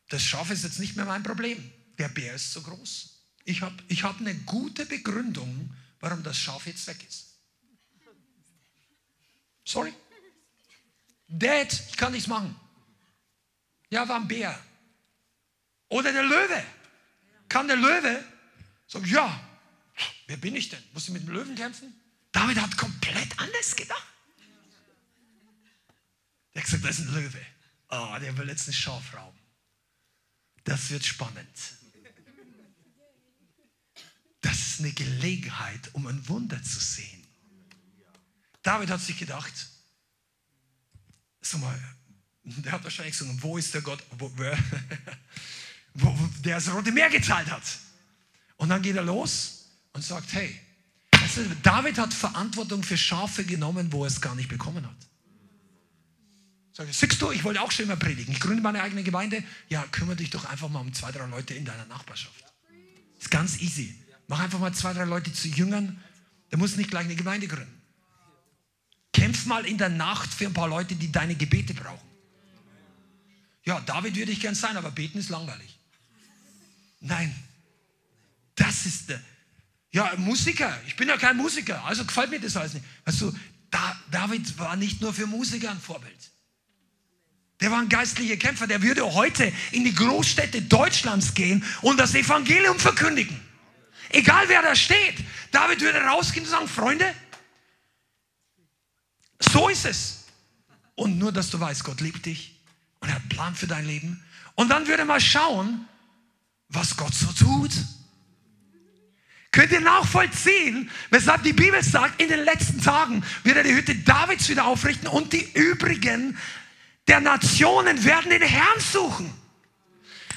das Schaf ist jetzt nicht mehr mein Problem. Der Bär ist zu groß. Ich habe ich hab eine gute Begründung, warum das Schaf jetzt weg ist. Sorry. Dad, ich kann nichts machen. Ja, war ein Bär. Oder der Löwe. Kann der Löwe sagen, ja, wer bin ich denn? Muss ich mit dem Löwen kämpfen? David hat komplett anders gedacht. Der hat gesagt, das ist ein Löwe. Oh, der will jetzt ein Schaf rauben. Das wird spannend. Das ist eine Gelegenheit, um ein Wunder zu sehen. David hat sich gedacht, sag mal, der hat wahrscheinlich gesagt, wo ist der Gott, wo, wo, der das Rote Meer gezahlt hat. Und dann geht er los und sagt, hey, David hat Verantwortung für Schafe genommen, wo er es gar nicht bekommen hat. Sag siehst du, ich wollte auch schon immer predigen. Ich gründe meine eigene Gemeinde. Ja, kümmere dich doch einfach mal um zwei, drei Leute in deiner Nachbarschaft. Ist ganz easy. Mach einfach mal zwei, drei Leute zu Jüngern. Der muss nicht gleich eine Gemeinde gründen. Kämpf mal in der Nacht für ein paar Leute, die deine Gebete brauchen. Ja, David würde ich gern sein, aber beten ist langweilig. Nein, das ist der. Ja, Musiker. Ich bin ja kein Musiker, also gefällt mir das alles nicht. Weißt du, da, David war nicht nur für Musiker ein Vorbild. Der war ein geistlicher Kämpfer, der würde heute in die Großstädte Deutschlands gehen und das Evangelium verkündigen. Egal wer da steht. David würde rausgehen und sagen, Freunde, so ist es. Und nur, dass du weißt, Gott liebt dich und er hat einen Plan für dein Leben. Und dann würde mal schauen, was Gott so tut. Könnt ihr nachvollziehen, weshalb die Bibel sagt, in den letzten Tagen wird er die Hütte Davids wieder aufrichten und die übrigen der Nationen werden den Herrn suchen.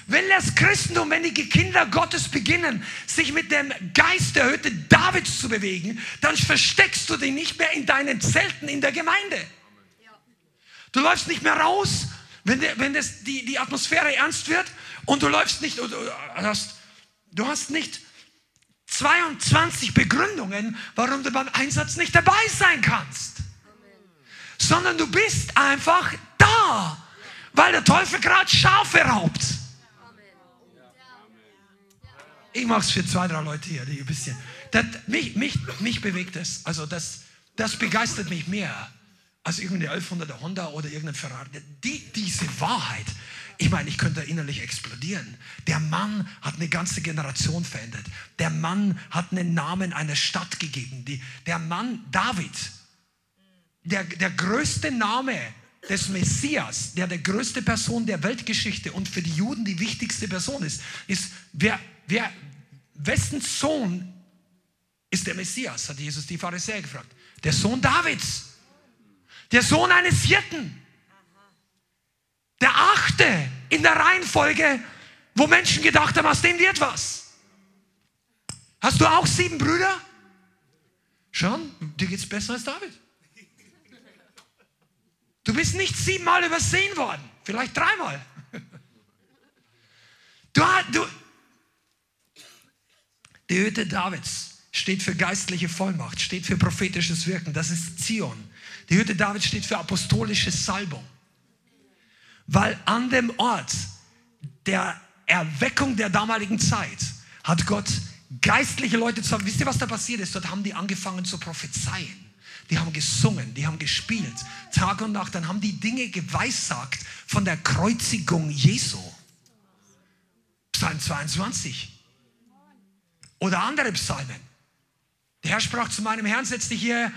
Wenn das Christentum, wenn die Kinder Gottes beginnen, sich mit dem Geist der Hütte Davids zu bewegen, dann versteckst du dich nicht mehr in deinen Zelten in der Gemeinde. Du läufst nicht mehr raus, wenn, de, wenn das, die, die Atmosphäre ernst wird und du läufst nicht, du hast, du hast nicht 22 Begründungen, warum du beim Einsatz nicht dabei sein kannst. Sondern du bist einfach da, weil der Teufel gerade Schafe raubt. Ich mache es für zwei, drei Leute hier, die ein bisschen. Das, mich, mich, mich bewegt es. Also das, das begeistert mich mehr als irgendeine 1100er Honda oder irgendein Ferrari. Die, diese Wahrheit, ich meine, ich könnte innerlich explodieren. Der Mann hat eine ganze Generation verändert. Der Mann hat einen Namen einer Stadt gegeben. Die, der Mann David, der, der größte Name des Messias, der der größte Person der Weltgeschichte und für die Juden die wichtigste Person ist, ist, wer, wer, wessen Sohn ist der Messias, hat Jesus die Pharisäer gefragt. Der Sohn Davids, der Sohn eines Hirten, der achte in der Reihenfolge wo Menschen gedacht haben, aus dem wird was. Hast du auch sieben Brüder? Schon, dir geht es besser als David. Du bist nicht siebenmal übersehen worden, vielleicht dreimal. Du, du, die Hütte Davids steht für geistliche Vollmacht, steht für prophetisches Wirken. Das ist Zion. Die Hütte Davids steht für apostolische Salbung. Weil an dem Ort der Erweckung der damaligen Zeit hat Gott geistliche Leute zusammen. Wisst ihr, was da passiert ist? Dort haben die angefangen zu prophezeien. Die haben gesungen, die haben gespielt, Tag und Nacht. Dann haben die Dinge geweissagt von der Kreuzigung Jesu. Psalm 22. Oder andere Psalmen. Der Herr sprach zu meinem Herrn, setz dich hier,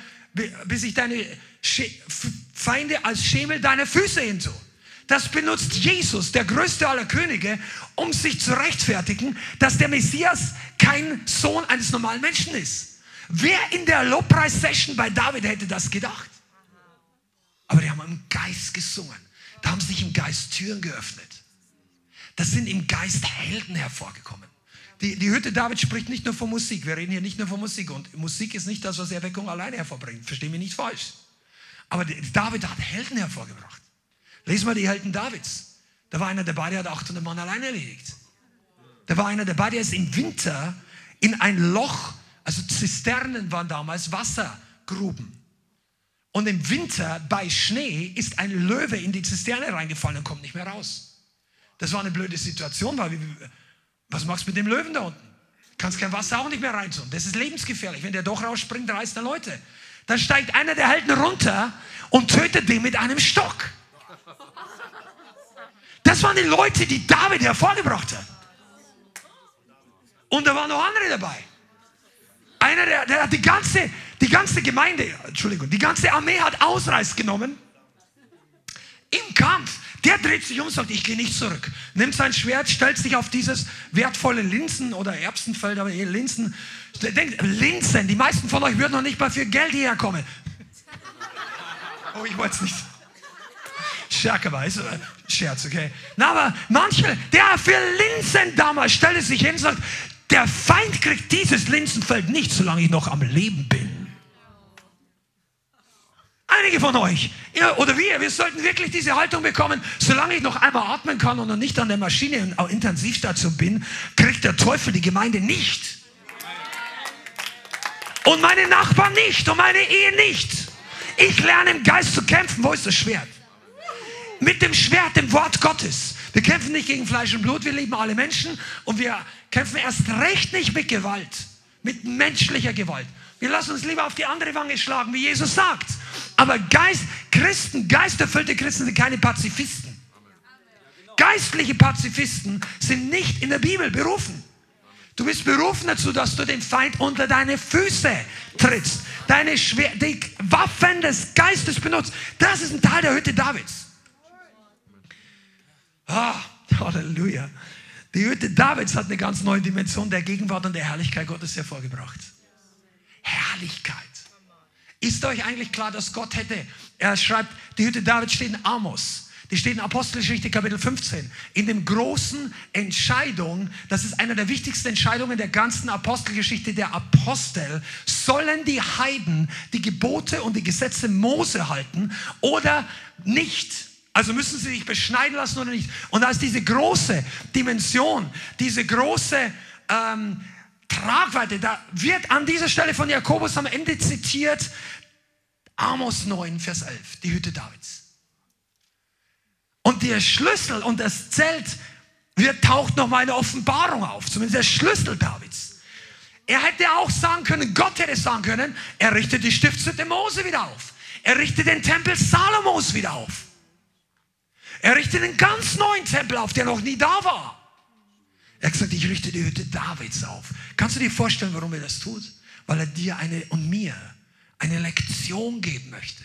bis ich deine Feinde als Schemel deiner Füße hinzu. Das benutzt Jesus, der größte aller Könige, um sich zu rechtfertigen, dass der Messias kein Sohn eines normalen Menschen ist. Wer in der Lobpreis-Session bei David hätte das gedacht? Aber die haben im Geist gesungen. Da haben sich im Geist Türen geöffnet. Da sind im Geist Helden hervorgekommen. Die, die Hütte David spricht nicht nur von Musik. Wir reden hier nicht nur von Musik. Und Musik ist nicht das, was Erweckung alleine hervorbringt. Verstehen wir nicht falsch. Aber David hat Helden hervorgebracht. Lesen wir die Helden Davids. Da war einer dabei, der hat 800 Mann allein erledigt. Da war einer dabei, der ist im Winter in ein Loch, also Zisternen waren damals Wassergruben. Und im Winter bei Schnee ist ein Löwe in die Zisterne reingefallen und kommt nicht mehr raus. Das war eine blöde Situation, weil was machst du mit dem Löwen da unten? Kannst kein Wasser auch nicht mehr rein Das ist lebensgefährlich. Wenn der doch rausspringt, reißt er Leute. Dann steigt einer der Helden runter und tötet den mit einem Stock. Das waren die Leute, die David hervorgebracht hat. Und da waren noch andere dabei. Einer, der, der hat die ganze, die ganze Gemeinde, Entschuldigung, die ganze Armee hat Ausreiß genommen im Kampf. Der dreht sich um und sagt, ich gehe nicht zurück. Nimmt sein Schwert, stellt sich auf dieses wertvolle Linsen- oder Erbsenfeld, aber Linsen. Denkt, Linsen, die meisten von euch würden noch nicht mal für Geld hierher kommen. Oh, ich wollte es nicht. Stärkerweise, Scherz, okay. Na, aber manche, der für Linsen damals stellte sich hin und sagt, der Feind kriegt dieses Linsenfeld nicht, solange ich noch am Leben bin. Einige von euch, ja, oder wir, wir sollten wirklich diese Haltung bekommen, solange ich noch einmal atmen kann und noch nicht an der Maschine in Intensivstation bin, kriegt der Teufel die Gemeinde nicht. Und meine Nachbarn nicht und meine Ehe nicht. Ich lerne im Geist zu kämpfen. Wo ist das Schwert? Mit dem Schwert, dem Wort Gottes. Wir kämpfen nicht gegen Fleisch und Blut, wir lieben alle Menschen und wir kämpfen erst recht nicht mit Gewalt, mit menschlicher Gewalt. Wir lassen uns lieber auf die andere Wange schlagen, wie Jesus sagt. Aber Geist, Christen, geisterfüllte Christen sind keine Pazifisten. Geistliche Pazifisten sind nicht in der Bibel berufen. Du bist berufen dazu, dass du den Feind unter deine Füße trittst, deine Schwer die Waffen des Geistes benutzt. Das ist ein Teil der Hütte Davids. Ah, Halleluja. Die Hütte Davids hat eine ganz neue Dimension der Gegenwart und der Herrlichkeit Gottes hervorgebracht. Herrlichkeit. Ist euch eigentlich klar, dass Gott hätte, er schreibt, die Hütte David steht in Amos. Die steht in Apostelgeschichte Kapitel 15. In dem großen Entscheidung, das ist eine der wichtigsten Entscheidungen der ganzen Apostelgeschichte der Apostel, sollen die Heiden die Gebote und die Gesetze Mose halten oder nicht? Also müssen sie sich beschneiden lassen oder nicht? Und da ist diese große Dimension, diese große ähm, Tragweite, da wird an dieser Stelle von Jakobus am Ende zitiert, Amos 9, Vers 11, die Hütte Davids. Und der Schlüssel und das Zelt wird, taucht nochmal eine Offenbarung auf, zumindest der Schlüssel Davids. Er hätte auch sagen können, Gott hätte sagen können, er richtet die Stiftshütte Mose wieder auf. Er richtet den Tempel Salomos wieder auf. Er richtet einen ganz neuen Tempel auf, der noch nie da war. Er hat gesagt, ich richte die Hütte Davids auf. Kannst du dir vorstellen, warum er das tut? Weil er dir eine und mir eine Lektion geben möchte.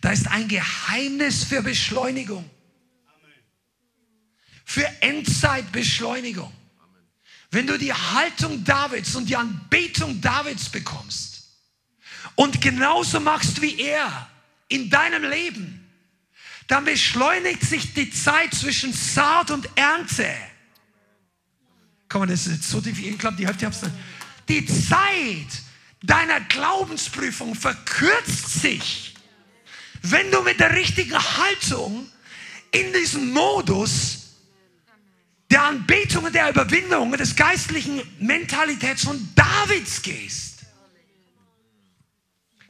Da ist ein Geheimnis für Beschleunigung. Für Endzeitbeschleunigung. Wenn du die Haltung Davids und die Anbetung Davids bekommst und genauso machst wie er in deinem Leben, dann beschleunigt sich die Zeit zwischen Saat und Ernte Komm mal, das ist jetzt so tief. Ich glaube, die Hälfte hab's nicht. Die Zeit deiner Glaubensprüfung verkürzt sich, wenn du mit der richtigen Haltung in diesen Modus der Anbetung und der Überwindung des geistlichen Mentalitäts von Davids gehst.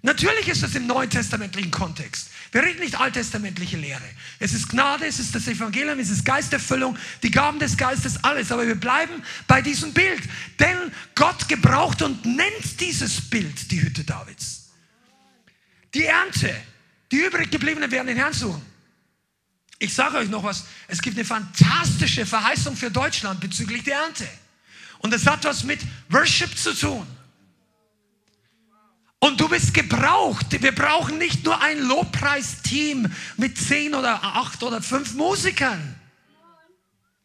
Natürlich ist das im neuen testamentlichen Kontext. Wir reden nicht alttestamentliche Lehre. Es ist Gnade, es ist das Evangelium, es ist Geisterfüllung, die Gaben des Geistes, alles. Aber wir bleiben bei diesem Bild. Denn Gott gebraucht und nennt dieses Bild die Hütte Davids. Die Ernte, die übrig gebliebenen werden den Herrn suchen. Ich sage euch noch was, es gibt eine fantastische Verheißung für Deutschland bezüglich der Ernte. Und das hat was mit Worship zu tun. Und du bist gebraucht. Wir brauchen nicht nur ein Lobpreisteam mit zehn oder acht oder fünf Musikern.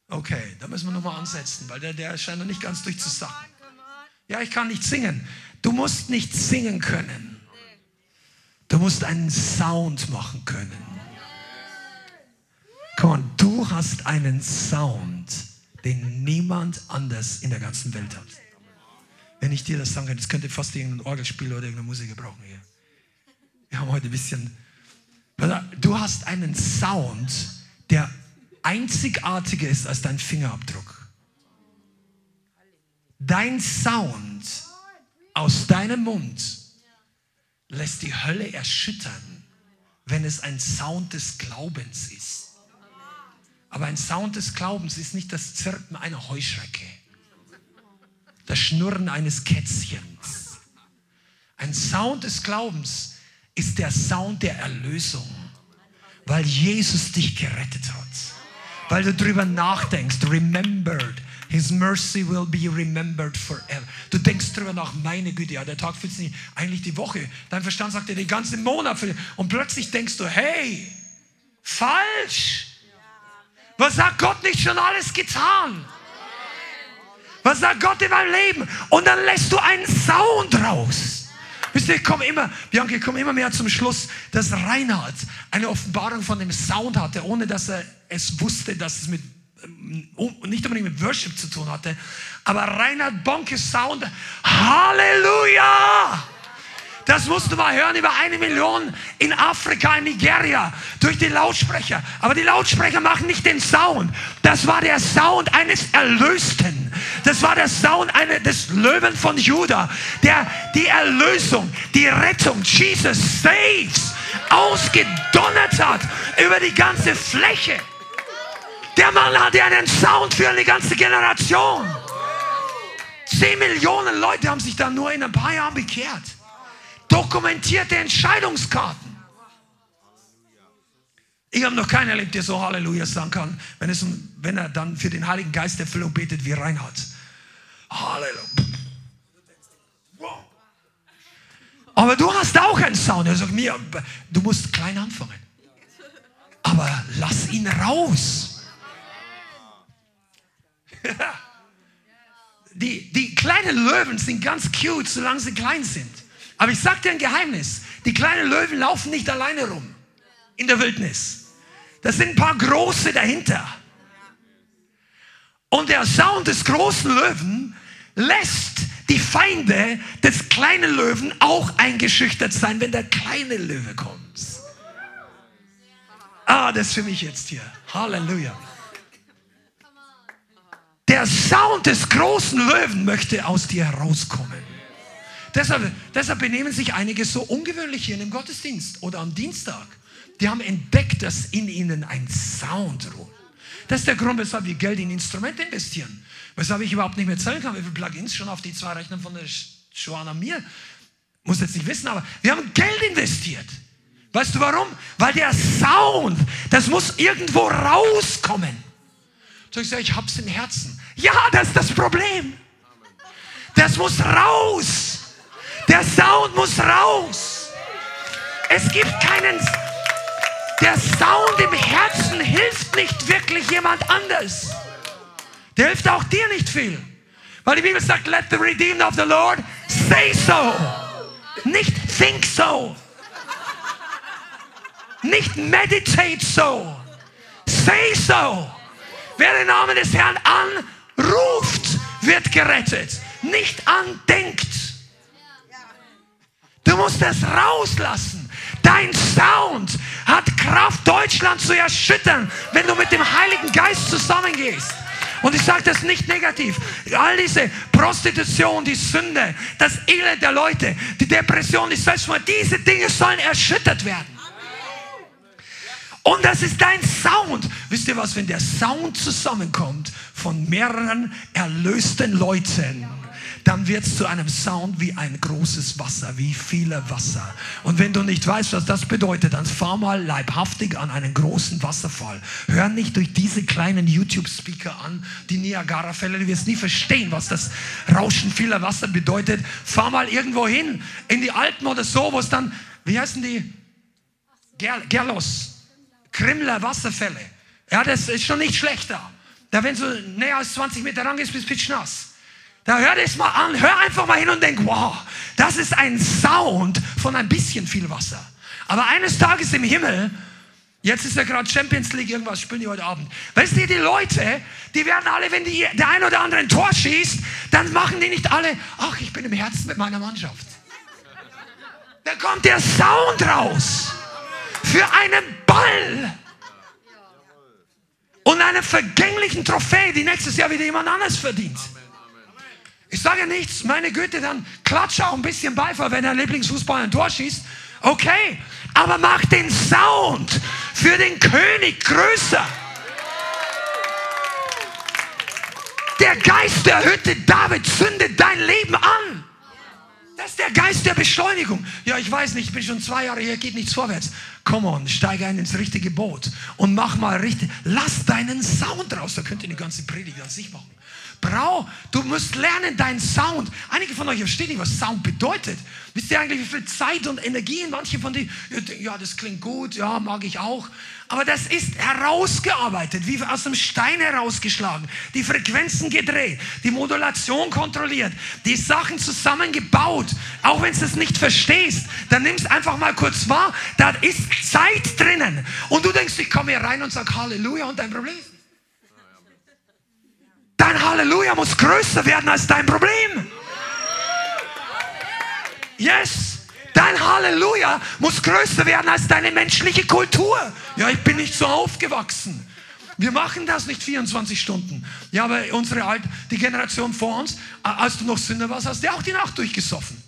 Okay, da müssen wir nochmal ansetzen, weil der, der scheint noch nicht ganz durchzusacken. Ja, ich kann nicht singen. Du musst nicht singen können. Du musst einen Sound machen können. Komm on, du hast einen Sound, den niemand anders in der ganzen Welt hat. Wenn ich dir das sagen kann, das könnte fast irgendein Orgelspieler oder irgendeine Musiker brauchen hier. Wir haben heute ein bisschen. Du hast einen Sound, der einzigartiger ist als dein Fingerabdruck. Dein Sound aus deinem Mund lässt die Hölle erschüttern, wenn es ein Sound des Glaubens ist. Aber ein Sound des Glaubens ist nicht das Zirpen einer Heuschrecke das Schnurren eines Kätzchens. Ein Sound des Glaubens ist der Sound der Erlösung, weil Jesus dich gerettet hat. Weil du drüber nachdenkst, remembered. His mercy will be remembered forever. Du denkst drüber nach, meine Güte, ja, der Tag fühlt sich eigentlich die Woche. Dein Verstand sagt dir den ganzen Monat. Und plötzlich denkst du, hey, falsch. Was hat Gott nicht schon alles getan? Was sagt Gott in meinem Leben? Und dann lässt du einen Sound raus. Wisst ihr, ich komme immer, Bianca, ich komme immer mehr zum Schluss, dass Reinhard eine Offenbarung von dem Sound hatte, ohne dass er es wusste, dass es mit ähm, nicht unbedingt mit Worship zu tun hatte, aber Reinhard Bonkes Sound, Halleluja! Das musst du mal hören, über eine Million in Afrika, in Nigeria, durch die Lautsprecher. Aber die Lautsprecher machen nicht den Sound. Das war der Sound eines Erlösten. Das war der Sound eines, des Löwen von Juda, der die Erlösung, die Rettung, Jesus saves, ausgedonnert hat über die ganze Fläche. Der Mann hatte einen Sound für eine ganze Generation. Zehn Millionen Leute haben sich dann nur in ein paar Jahren bekehrt dokumentierte Entscheidungskarten. Ich habe noch keinen erlebt, der so Halleluja sagen kann, wenn, es, wenn er dann für den Heiligen Geist Erfüllung betet wie Reinhard. Halleluja. Aber du hast auch einen Sound. Er sagt mir, du musst klein anfangen. Aber lass ihn raus. Die, die kleinen Löwen sind ganz cute, solange sie klein sind. Aber ich sage dir ein Geheimnis. Die kleinen Löwen laufen nicht alleine rum in der Wildnis. Das sind ein paar große dahinter. Und der Sound des großen Löwen lässt die Feinde des kleinen Löwen auch eingeschüchtert sein, wenn der kleine Löwe kommt. Ah, das ist für mich jetzt hier. Halleluja. Der Sound des großen Löwen möchte aus dir herauskommen. Deshalb, deshalb benehmen sich einige so ungewöhnlich hier dem Gottesdienst oder am Dienstag. Die haben entdeckt, dass in ihnen ein Sound ruht. Das ist der Grund, weshalb wir Geld in Instrumente investieren. Weshalb ich überhaupt nicht mehr zählen kann, wie viele Plugins schon auf die zwei Rechner von der Joanna mir. Muss jetzt nicht wissen, aber wir haben Geld investiert. Weißt du warum? Weil der Sound, das muss irgendwo rauskommen. So ich sage, ich hab's im Herzen. Ja, das ist das Problem. Das muss raus. Der Sound muss raus. Es gibt keinen. Der Sound im Herzen hilft nicht wirklich jemand anders. Der hilft auch dir nicht viel. Weil die Bibel sagt, let the redeemed of the Lord say so. Nicht think so. Nicht meditate so. Say so. Wer den Namen des Herrn anruft, wird gerettet, nicht andenkt. Du musst es rauslassen. Dein Sound hat Kraft, Deutschland zu erschüttern, wenn du mit dem Heiligen Geist zusammengehst. Und ich sage das nicht negativ. All diese Prostitution, die Sünde, das Elend der Leute, die Depression, die Selbstmord, diese Dinge sollen erschüttert werden. Und das ist dein Sound. Wisst ihr was, wenn der Sound zusammenkommt von mehreren erlösten Leuten, dann wird es zu einem Sound wie ein großes Wasser, wie viele Wasser. Und wenn du nicht weißt, was das bedeutet, dann fahr mal leibhaftig an einen großen Wasserfall. Hör nicht durch diese kleinen YouTube-Speaker an, die Niagara-Fälle. Du wirst nie verstehen, was das Rauschen vieler Wasser bedeutet. Fahr mal irgendwo hin, in die Alpen oder so, wo es dann, wie heißen die? Ger Gerlos, Krimler Wasserfälle. Ja, das ist schon nicht schlechter. Da, wenn du näher als 20 Meter rangehst, bist du pitschnass. Da hör das mal an, hör einfach mal hin und denk, wow, das ist ein Sound von ein bisschen viel Wasser. Aber eines Tages im Himmel, jetzt ist ja gerade Champions League, irgendwas spielen die heute Abend. Weißt du, die Leute, die werden alle, wenn die, der ein oder andere ein Tor schießt, dann machen die nicht alle, ach, ich bin im Herzen mit meiner Mannschaft. Da kommt der Sound raus für einen Ball und eine vergänglichen Trophäe, die nächstes Jahr wieder jemand anderes verdient. Sage nichts, meine Güte, dann klatsche auch ein bisschen Beifall, wenn dein Lieblingsfußballer ein Tor schießt. Okay, aber mach den Sound für den König größer. Der Geist der Hütte David zündet dein Leben an. Das ist der Geist der Beschleunigung. Ja, ich weiß nicht, ich bin schon zwei Jahre hier, geht nichts vorwärts. Come on, steige ein ins richtige Boot und mach mal richtig. Lass deinen Sound raus. Da könnt ihr eine ganze Predigt an sich machen. Brau, du musst lernen, deinen Sound. Einige von euch verstehen nicht, was Sound bedeutet. Wisst ihr eigentlich, wie viel Zeit und Energie manche von denen, ja, das klingt gut, ja, mag ich auch. Aber das ist herausgearbeitet, wie aus dem Stein herausgeschlagen, die Frequenzen gedreht, die Modulation kontrolliert, die Sachen zusammengebaut. Auch wenn du es nicht verstehst, dann nimmst einfach mal kurz wahr, da ist Zeit drinnen. Und du denkst, ich komme hier rein und sage Halleluja und dein Problem ist Dein Halleluja muss größer werden als dein Problem. Yes. Dein Halleluja muss größer werden als deine menschliche Kultur. Ja, ich bin nicht so aufgewachsen. Wir machen das nicht 24 Stunden. Ja, aber unsere Alt, die Generation vor uns, als du noch Sünder warst, hast du auch die Nacht durchgesoffen.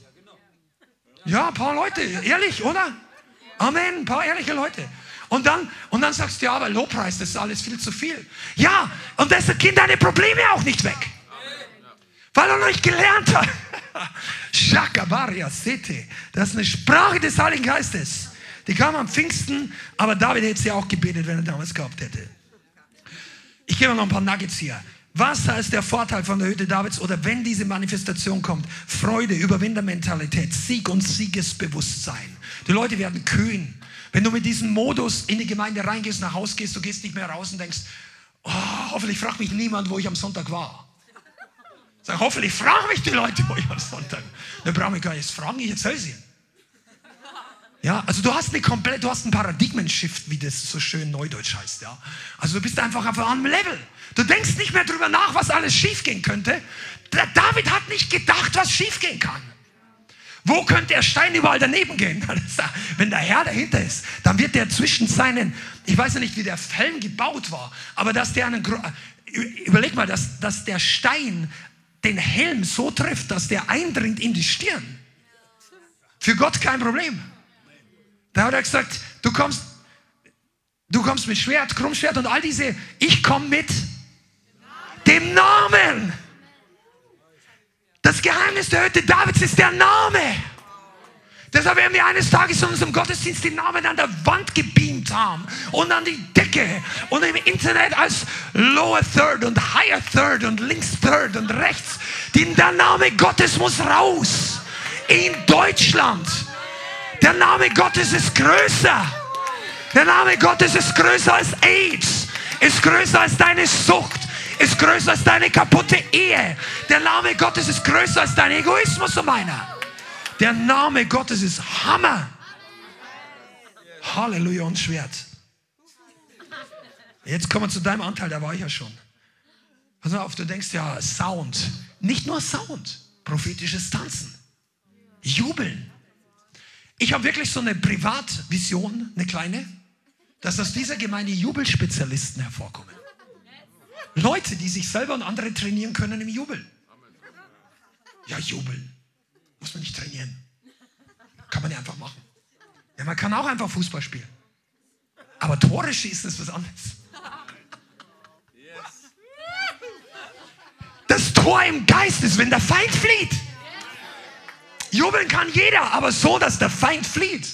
Ja, ein paar Leute, ehrlich, oder? Amen, ein paar ehrliche Leute. Und dann, und dann sagst du, ja, aber Lobpreis, das ist alles viel zu viel. Ja, und deshalb gehen deine Probleme auch nicht weg. Weil er noch nicht gelernt hat. Shakabaria Sete. Das ist eine Sprache des Heiligen Geistes. Die kam am Pfingsten, aber David hätte sie auch gebetet, wenn er damals gehabt hätte. Ich gebe noch ein paar Nuggets hier. Was heißt der Vorteil von der Hütte Davids oder wenn diese Manifestation kommt? Freude, Überwindermentalität, Sieg und Siegesbewusstsein. Die Leute werden kühn. Wenn du mit diesem Modus in die Gemeinde reingehst, nach Hause gehst, du gehst nicht mehr raus und denkst, oh, hoffentlich fragt mich niemand, wo ich am Sonntag war. Sag, hoffentlich fragen mich die Leute, wo ich am Sonntag. Dann brauche ich gar nicht fragen, ich erzähle sie. Ja, also du hast eine komplett, du hast einen Paradigmen-Shift, wie das so schön neudeutsch heißt, ja. Also du bist einfach auf einem Level. Du denkst nicht mehr darüber nach, was alles schiefgehen könnte. Der David hat nicht gedacht, was schiefgehen kann. Wo könnte der Stein überall daneben gehen? Wenn der Herr dahinter ist, dann wird der zwischen seinen, ich weiß ja nicht, wie der Helm gebaut war, aber dass der einen, überleg mal, dass, dass der Stein den Helm so trifft, dass der eindringt in die Stirn. Für Gott kein Problem. Da hat er gesagt, du kommst, du kommst mit Schwert, Krummschwert und all diese, ich komme mit dem Namen. Das Geheimnis der Hütte Davids ist der Name. Deshalb werden wir eines Tages in unserem Gottesdienst den Namen an der Wand gebeamt haben und an die Decke und im Internet als Lower Third und Higher Third und Links Third und rechts. Denn der Name Gottes muss raus in Deutschland. Der Name Gottes ist größer. Der Name Gottes ist größer als AIDS, ist größer als deine Sucht, ist größer als deine kaputte Ehe. Der Name Gottes ist größer als dein Egoismus und meiner. Der Name Gottes ist Hammer. Halleluja und Schwert. Jetzt kommen wir zu deinem Anteil, da war ich ja schon. Pass auf, du denkst ja Sound. Nicht nur Sound, prophetisches Tanzen. Jubeln. Ich habe wirklich so eine Privatvision, eine kleine, dass aus dieser Gemeinde Jubelspezialisten hervorkommen. Leute, die sich selber und andere trainieren können im Jubeln. Ja, jubeln. Muss man nicht trainieren. Kann man ja einfach machen. Ja, man kann auch einfach Fußball spielen. Aber Tore schießen ist was anderes. Das Tor im Geist ist, wenn der Feind flieht. Jubeln kann jeder, aber so, dass der Feind flieht.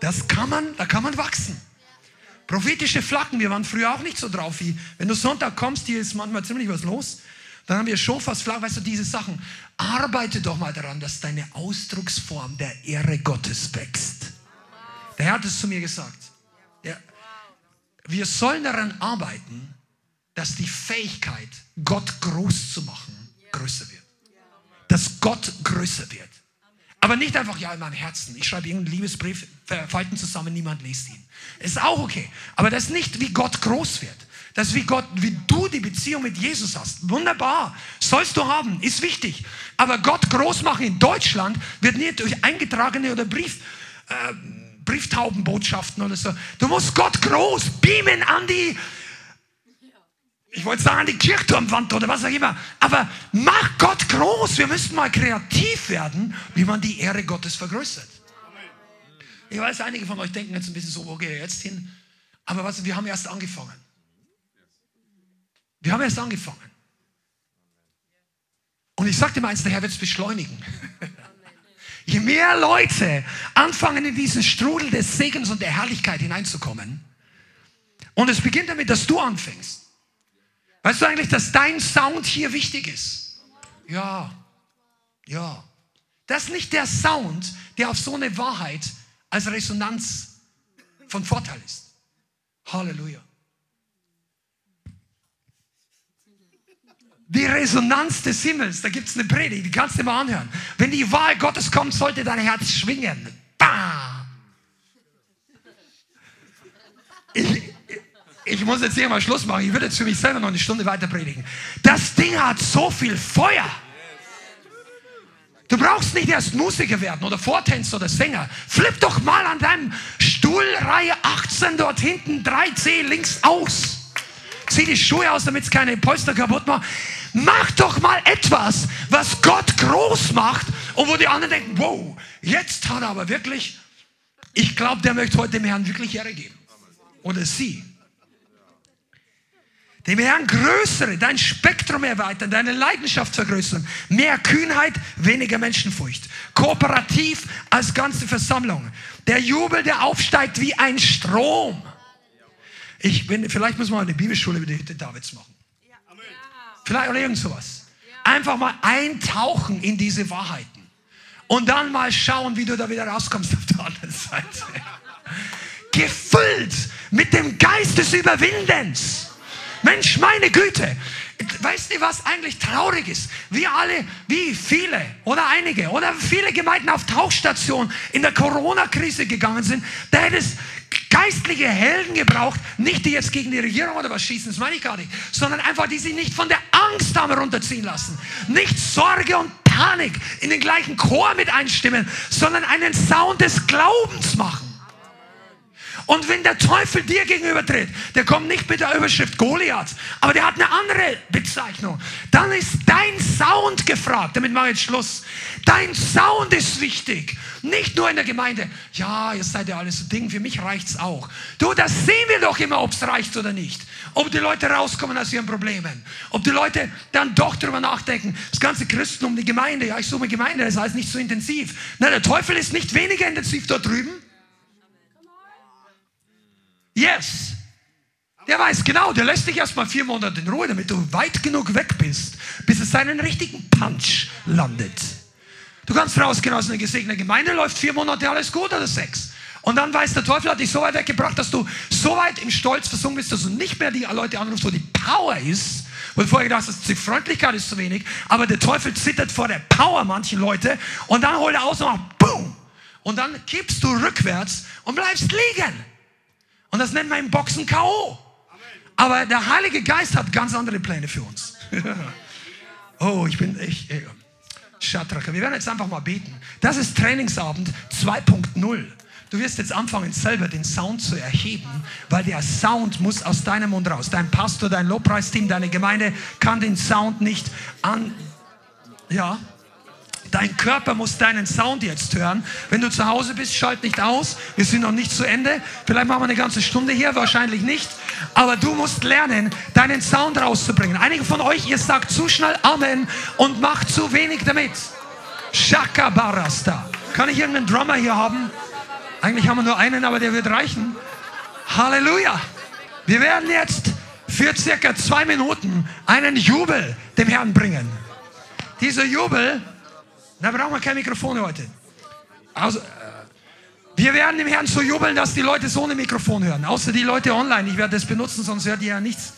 Das kann man, da kann man wachsen. Prophetische Flaggen, wir waren früher auch nicht so drauf wie, wenn du Sonntag kommst, hier ist manchmal ziemlich was los. Dann haben wir schon fast Flaggen, weißt du, diese Sachen. Arbeite doch mal daran, dass deine Ausdrucksform der Ehre Gottes wächst. Der Herr hat es zu mir gesagt. Ja. Wir sollen daran arbeiten, dass die Fähigkeit, Gott groß zu machen, größer wird. Dass Gott größer wird. Aber nicht einfach, ja, in meinem Herzen. Ich schreibe irgendeinen Liebesbrief, falten zusammen, niemand liest ihn. Ist auch okay. Aber das ist nicht, wie Gott groß wird. Das ist wie Gott, wie du die Beziehung mit Jesus hast. Wunderbar. Sollst du haben, ist wichtig. Aber Gott groß machen in Deutschland wird nicht durch eingetragene oder Brief, äh, Brieftaubenbotschaften oder so. Du musst Gott groß beamen an die, ich wollte sagen, die Kirchturmwand oder was auch immer. Aber mach Gott groß. Wir müssen mal kreativ werden, wie man die Ehre Gottes vergrößert. Ich weiß, einige von euch denken jetzt ein bisschen so, wo gehe ich jetzt hin? Aber was, wir haben erst angefangen. Wir haben erst angefangen. Und ich sagte mal eins, der Herr wird es beschleunigen. Je mehr Leute anfangen, in diesen Strudel des Segens und der Herrlichkeit hineinzukommen, und es beginnt damit, dass du anfängst. Weißt du eigentlich, dass dein Sound hier wichtig ist? Ja, ja. Das ist nicht der Sound, der auf so eine Wahrheit als Resonanz von Vorteil ist. Halleluja. Die Resonanz des Himmels, da gibt es eine Predigt, die kannst du mal anhören. Wenn die Wahl Gottes kommt, sollte dein Herz schwingen. Bah! Ich, ich muss jetzt hier mal Schluss machen. Ich würde jetzt für mich selber noch eine Stunde weiter predigen. Das Ding hat so viel Feuer. Du brauchst nicht erst Musiker werden oder Vortänzer oder Sänger. Flipp doch mal an deinem Stuhl, Reihe 18 dort hinten, 3C links aus. Zieh die Schuhe aus, damit es keine Polster kaputt macht. Mach doch mal etwas, was Gott groß macht und wo die anderen denken, wow, jetzt hat er aber wirklich, ich glaube, der möchte heute dem Herrn wirklich Ehre geben. Oder sie dem Herrn größere, dein Spektrum erweitern, deine Leidenschaft vergrößern. Mehr Kühnheit, weniger Menschenfurcht. Kooperativ als ganze Versammlung. Der Jubel, der aufsteigt wie ein Strom. Ich bin, vielleicht muss man eine Bibelschule über die Hütte Davids machen. Vielleicht oder irgend sowas. Einfach mal eintauchen in diese Wahrheiten. Und dann mal schauen, wie du da wieder rauskommst auf der anderen Seite. Gefüllt mit dem Geist des Überwindens Mensch, meine Güte. Weißt du, was eigentlich traurig ist? Wir alle, wie viele oder einige oder viele Gemeinden auf Tauchstation in der Corona-Krise gegangen sind, da hätte es geistliche Helden gebraucht, nicht die jetzt gegen die Regierung oder was schießen, das meine ich gar nicht, sondern einfach die sich nicht von der Angst haben runterziehen lassen. Nicht Sorge und Panik in den gleichen Chor mit einstimmen, sondern einen Sound des Glaubens machen. Und wenn der Teufel dir gegenübertritt, der kommt nicht mit der Überschrift Goliath, aber der hat eine andere Bezeichnung. Dann ist dein Sound gefragt. Damit mache ich jetzt Schluss. Dein Sound ist wichtig. Nicht nur in der Gemeinde. Ja, ihr seid ja alles so Ding, für mich reicht es auch. Du, das sehen wir doch immer, ob es reicht oder nicht. Ob die Leute rauskommen aus ihren Problemen. Ob die Leute dann doch darüber nachdenken, das ganze Christentum, die Gemeinde, ja, ich suche eine Gemeinde, das heißt nicht so intensiv. Na, der Teufel ist nicht weniger intensiv dort drüben. Yes. Der weiß genau, der lässt dich erstmal vier Monate in Ruhe, damit du weit genug weg bist, bis es seinen richtigen Punch landet. Du kannst rausgehen aus einer gesegneten Gemeinde, läuft vier Monate alles gut oder sechs. Und dann weiß der Teufel hat dich so weit weggebracht, dass du so weit im Stolz versunken bist, dass du nicht mehr die Leute anrufst, wo die Power ist. Wo du vorher gedacht hast, die Freundlichkeit ist zu wenig. Aber der Teufel zittert vor der Power manchen Leute. Und dann holt er aus und macht BOOM! Und dann kippst du rückwärts und bleibst liegen. Und das nennt man im Boxen K.O. Aber der Heilige Geist hat ganz andere Pläne für uns. oh, ich bin, ich Schatraka. Wir werden jetzt einfach mal beten. Das ist Trainingsabend 2.0. Du wirst jetzt anfangen, selber den Sound zu erheben, weil der Sound muss aus deinem Mund raus. Dein Pastor, dein Lobpreisteam, deine Gemeinde kann den Sound nicht an. Ja, Dein Körper muss deinen Sound jetzt hören. Wenn du zu Hause bist, schalt nicht aus. Wir sind noch nicht zu Ende. Vielleicht machen wir eine ganze Stunde hier, wahrscheinlich nicht. Aber du musst lernen, deinen Sound rauszubringen. Einige von euch, ihr sagt zu schnell Amen und macht zu wenig damit. Shaka Barasta. Kann ich irgendeinen Drummer hier haben? Eigentlich haben wir nur einen, aber der wird reichen. Halleluja. Wir werden jetzt für circa zwei Minuten einen Jubel dem Herrn bringen. Dieser Jubel da brauchen wir kein Mikrofon heute. Also, äh, wir werden dem Herrn so jubeln, dass die Leute so ein Mikrofon hören. Außer die Leute online. Ich werde das benutzen, sonst hört ihr ja nichts.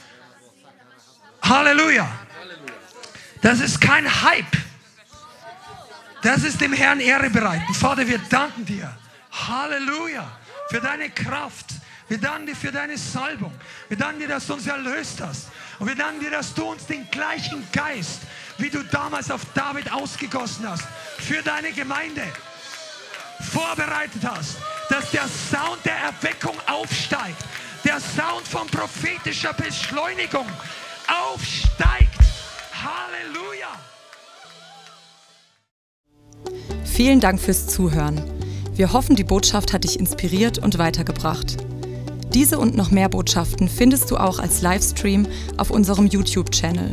Halleluja. Das ist kein Hype. Das ist dem Herrn Ehre bereiten. Vater, wir danken dir. Halleluja. Für deine Kraft. Wir danken dir für deine Salbung. Wir danken dir, dass du uns erlöst hast. Und wir danken dir, dass du uns den gleichen Geist wie du damals auf David ausgegossen hast, für deine Gemeinde vorbereitet hast, dass der Sound der Erweckung aufsteigt, der Sound von prophetischer Beschleunigung aufsteigt. Halleluja! Vielen Dank fürs Zuhören. Wir hoffen, die Botschaft hat dich inspiriert und weitergebracht. Diese und noch mehr Botschaften findest du auch als Livestream auf unserem YouTube-Channel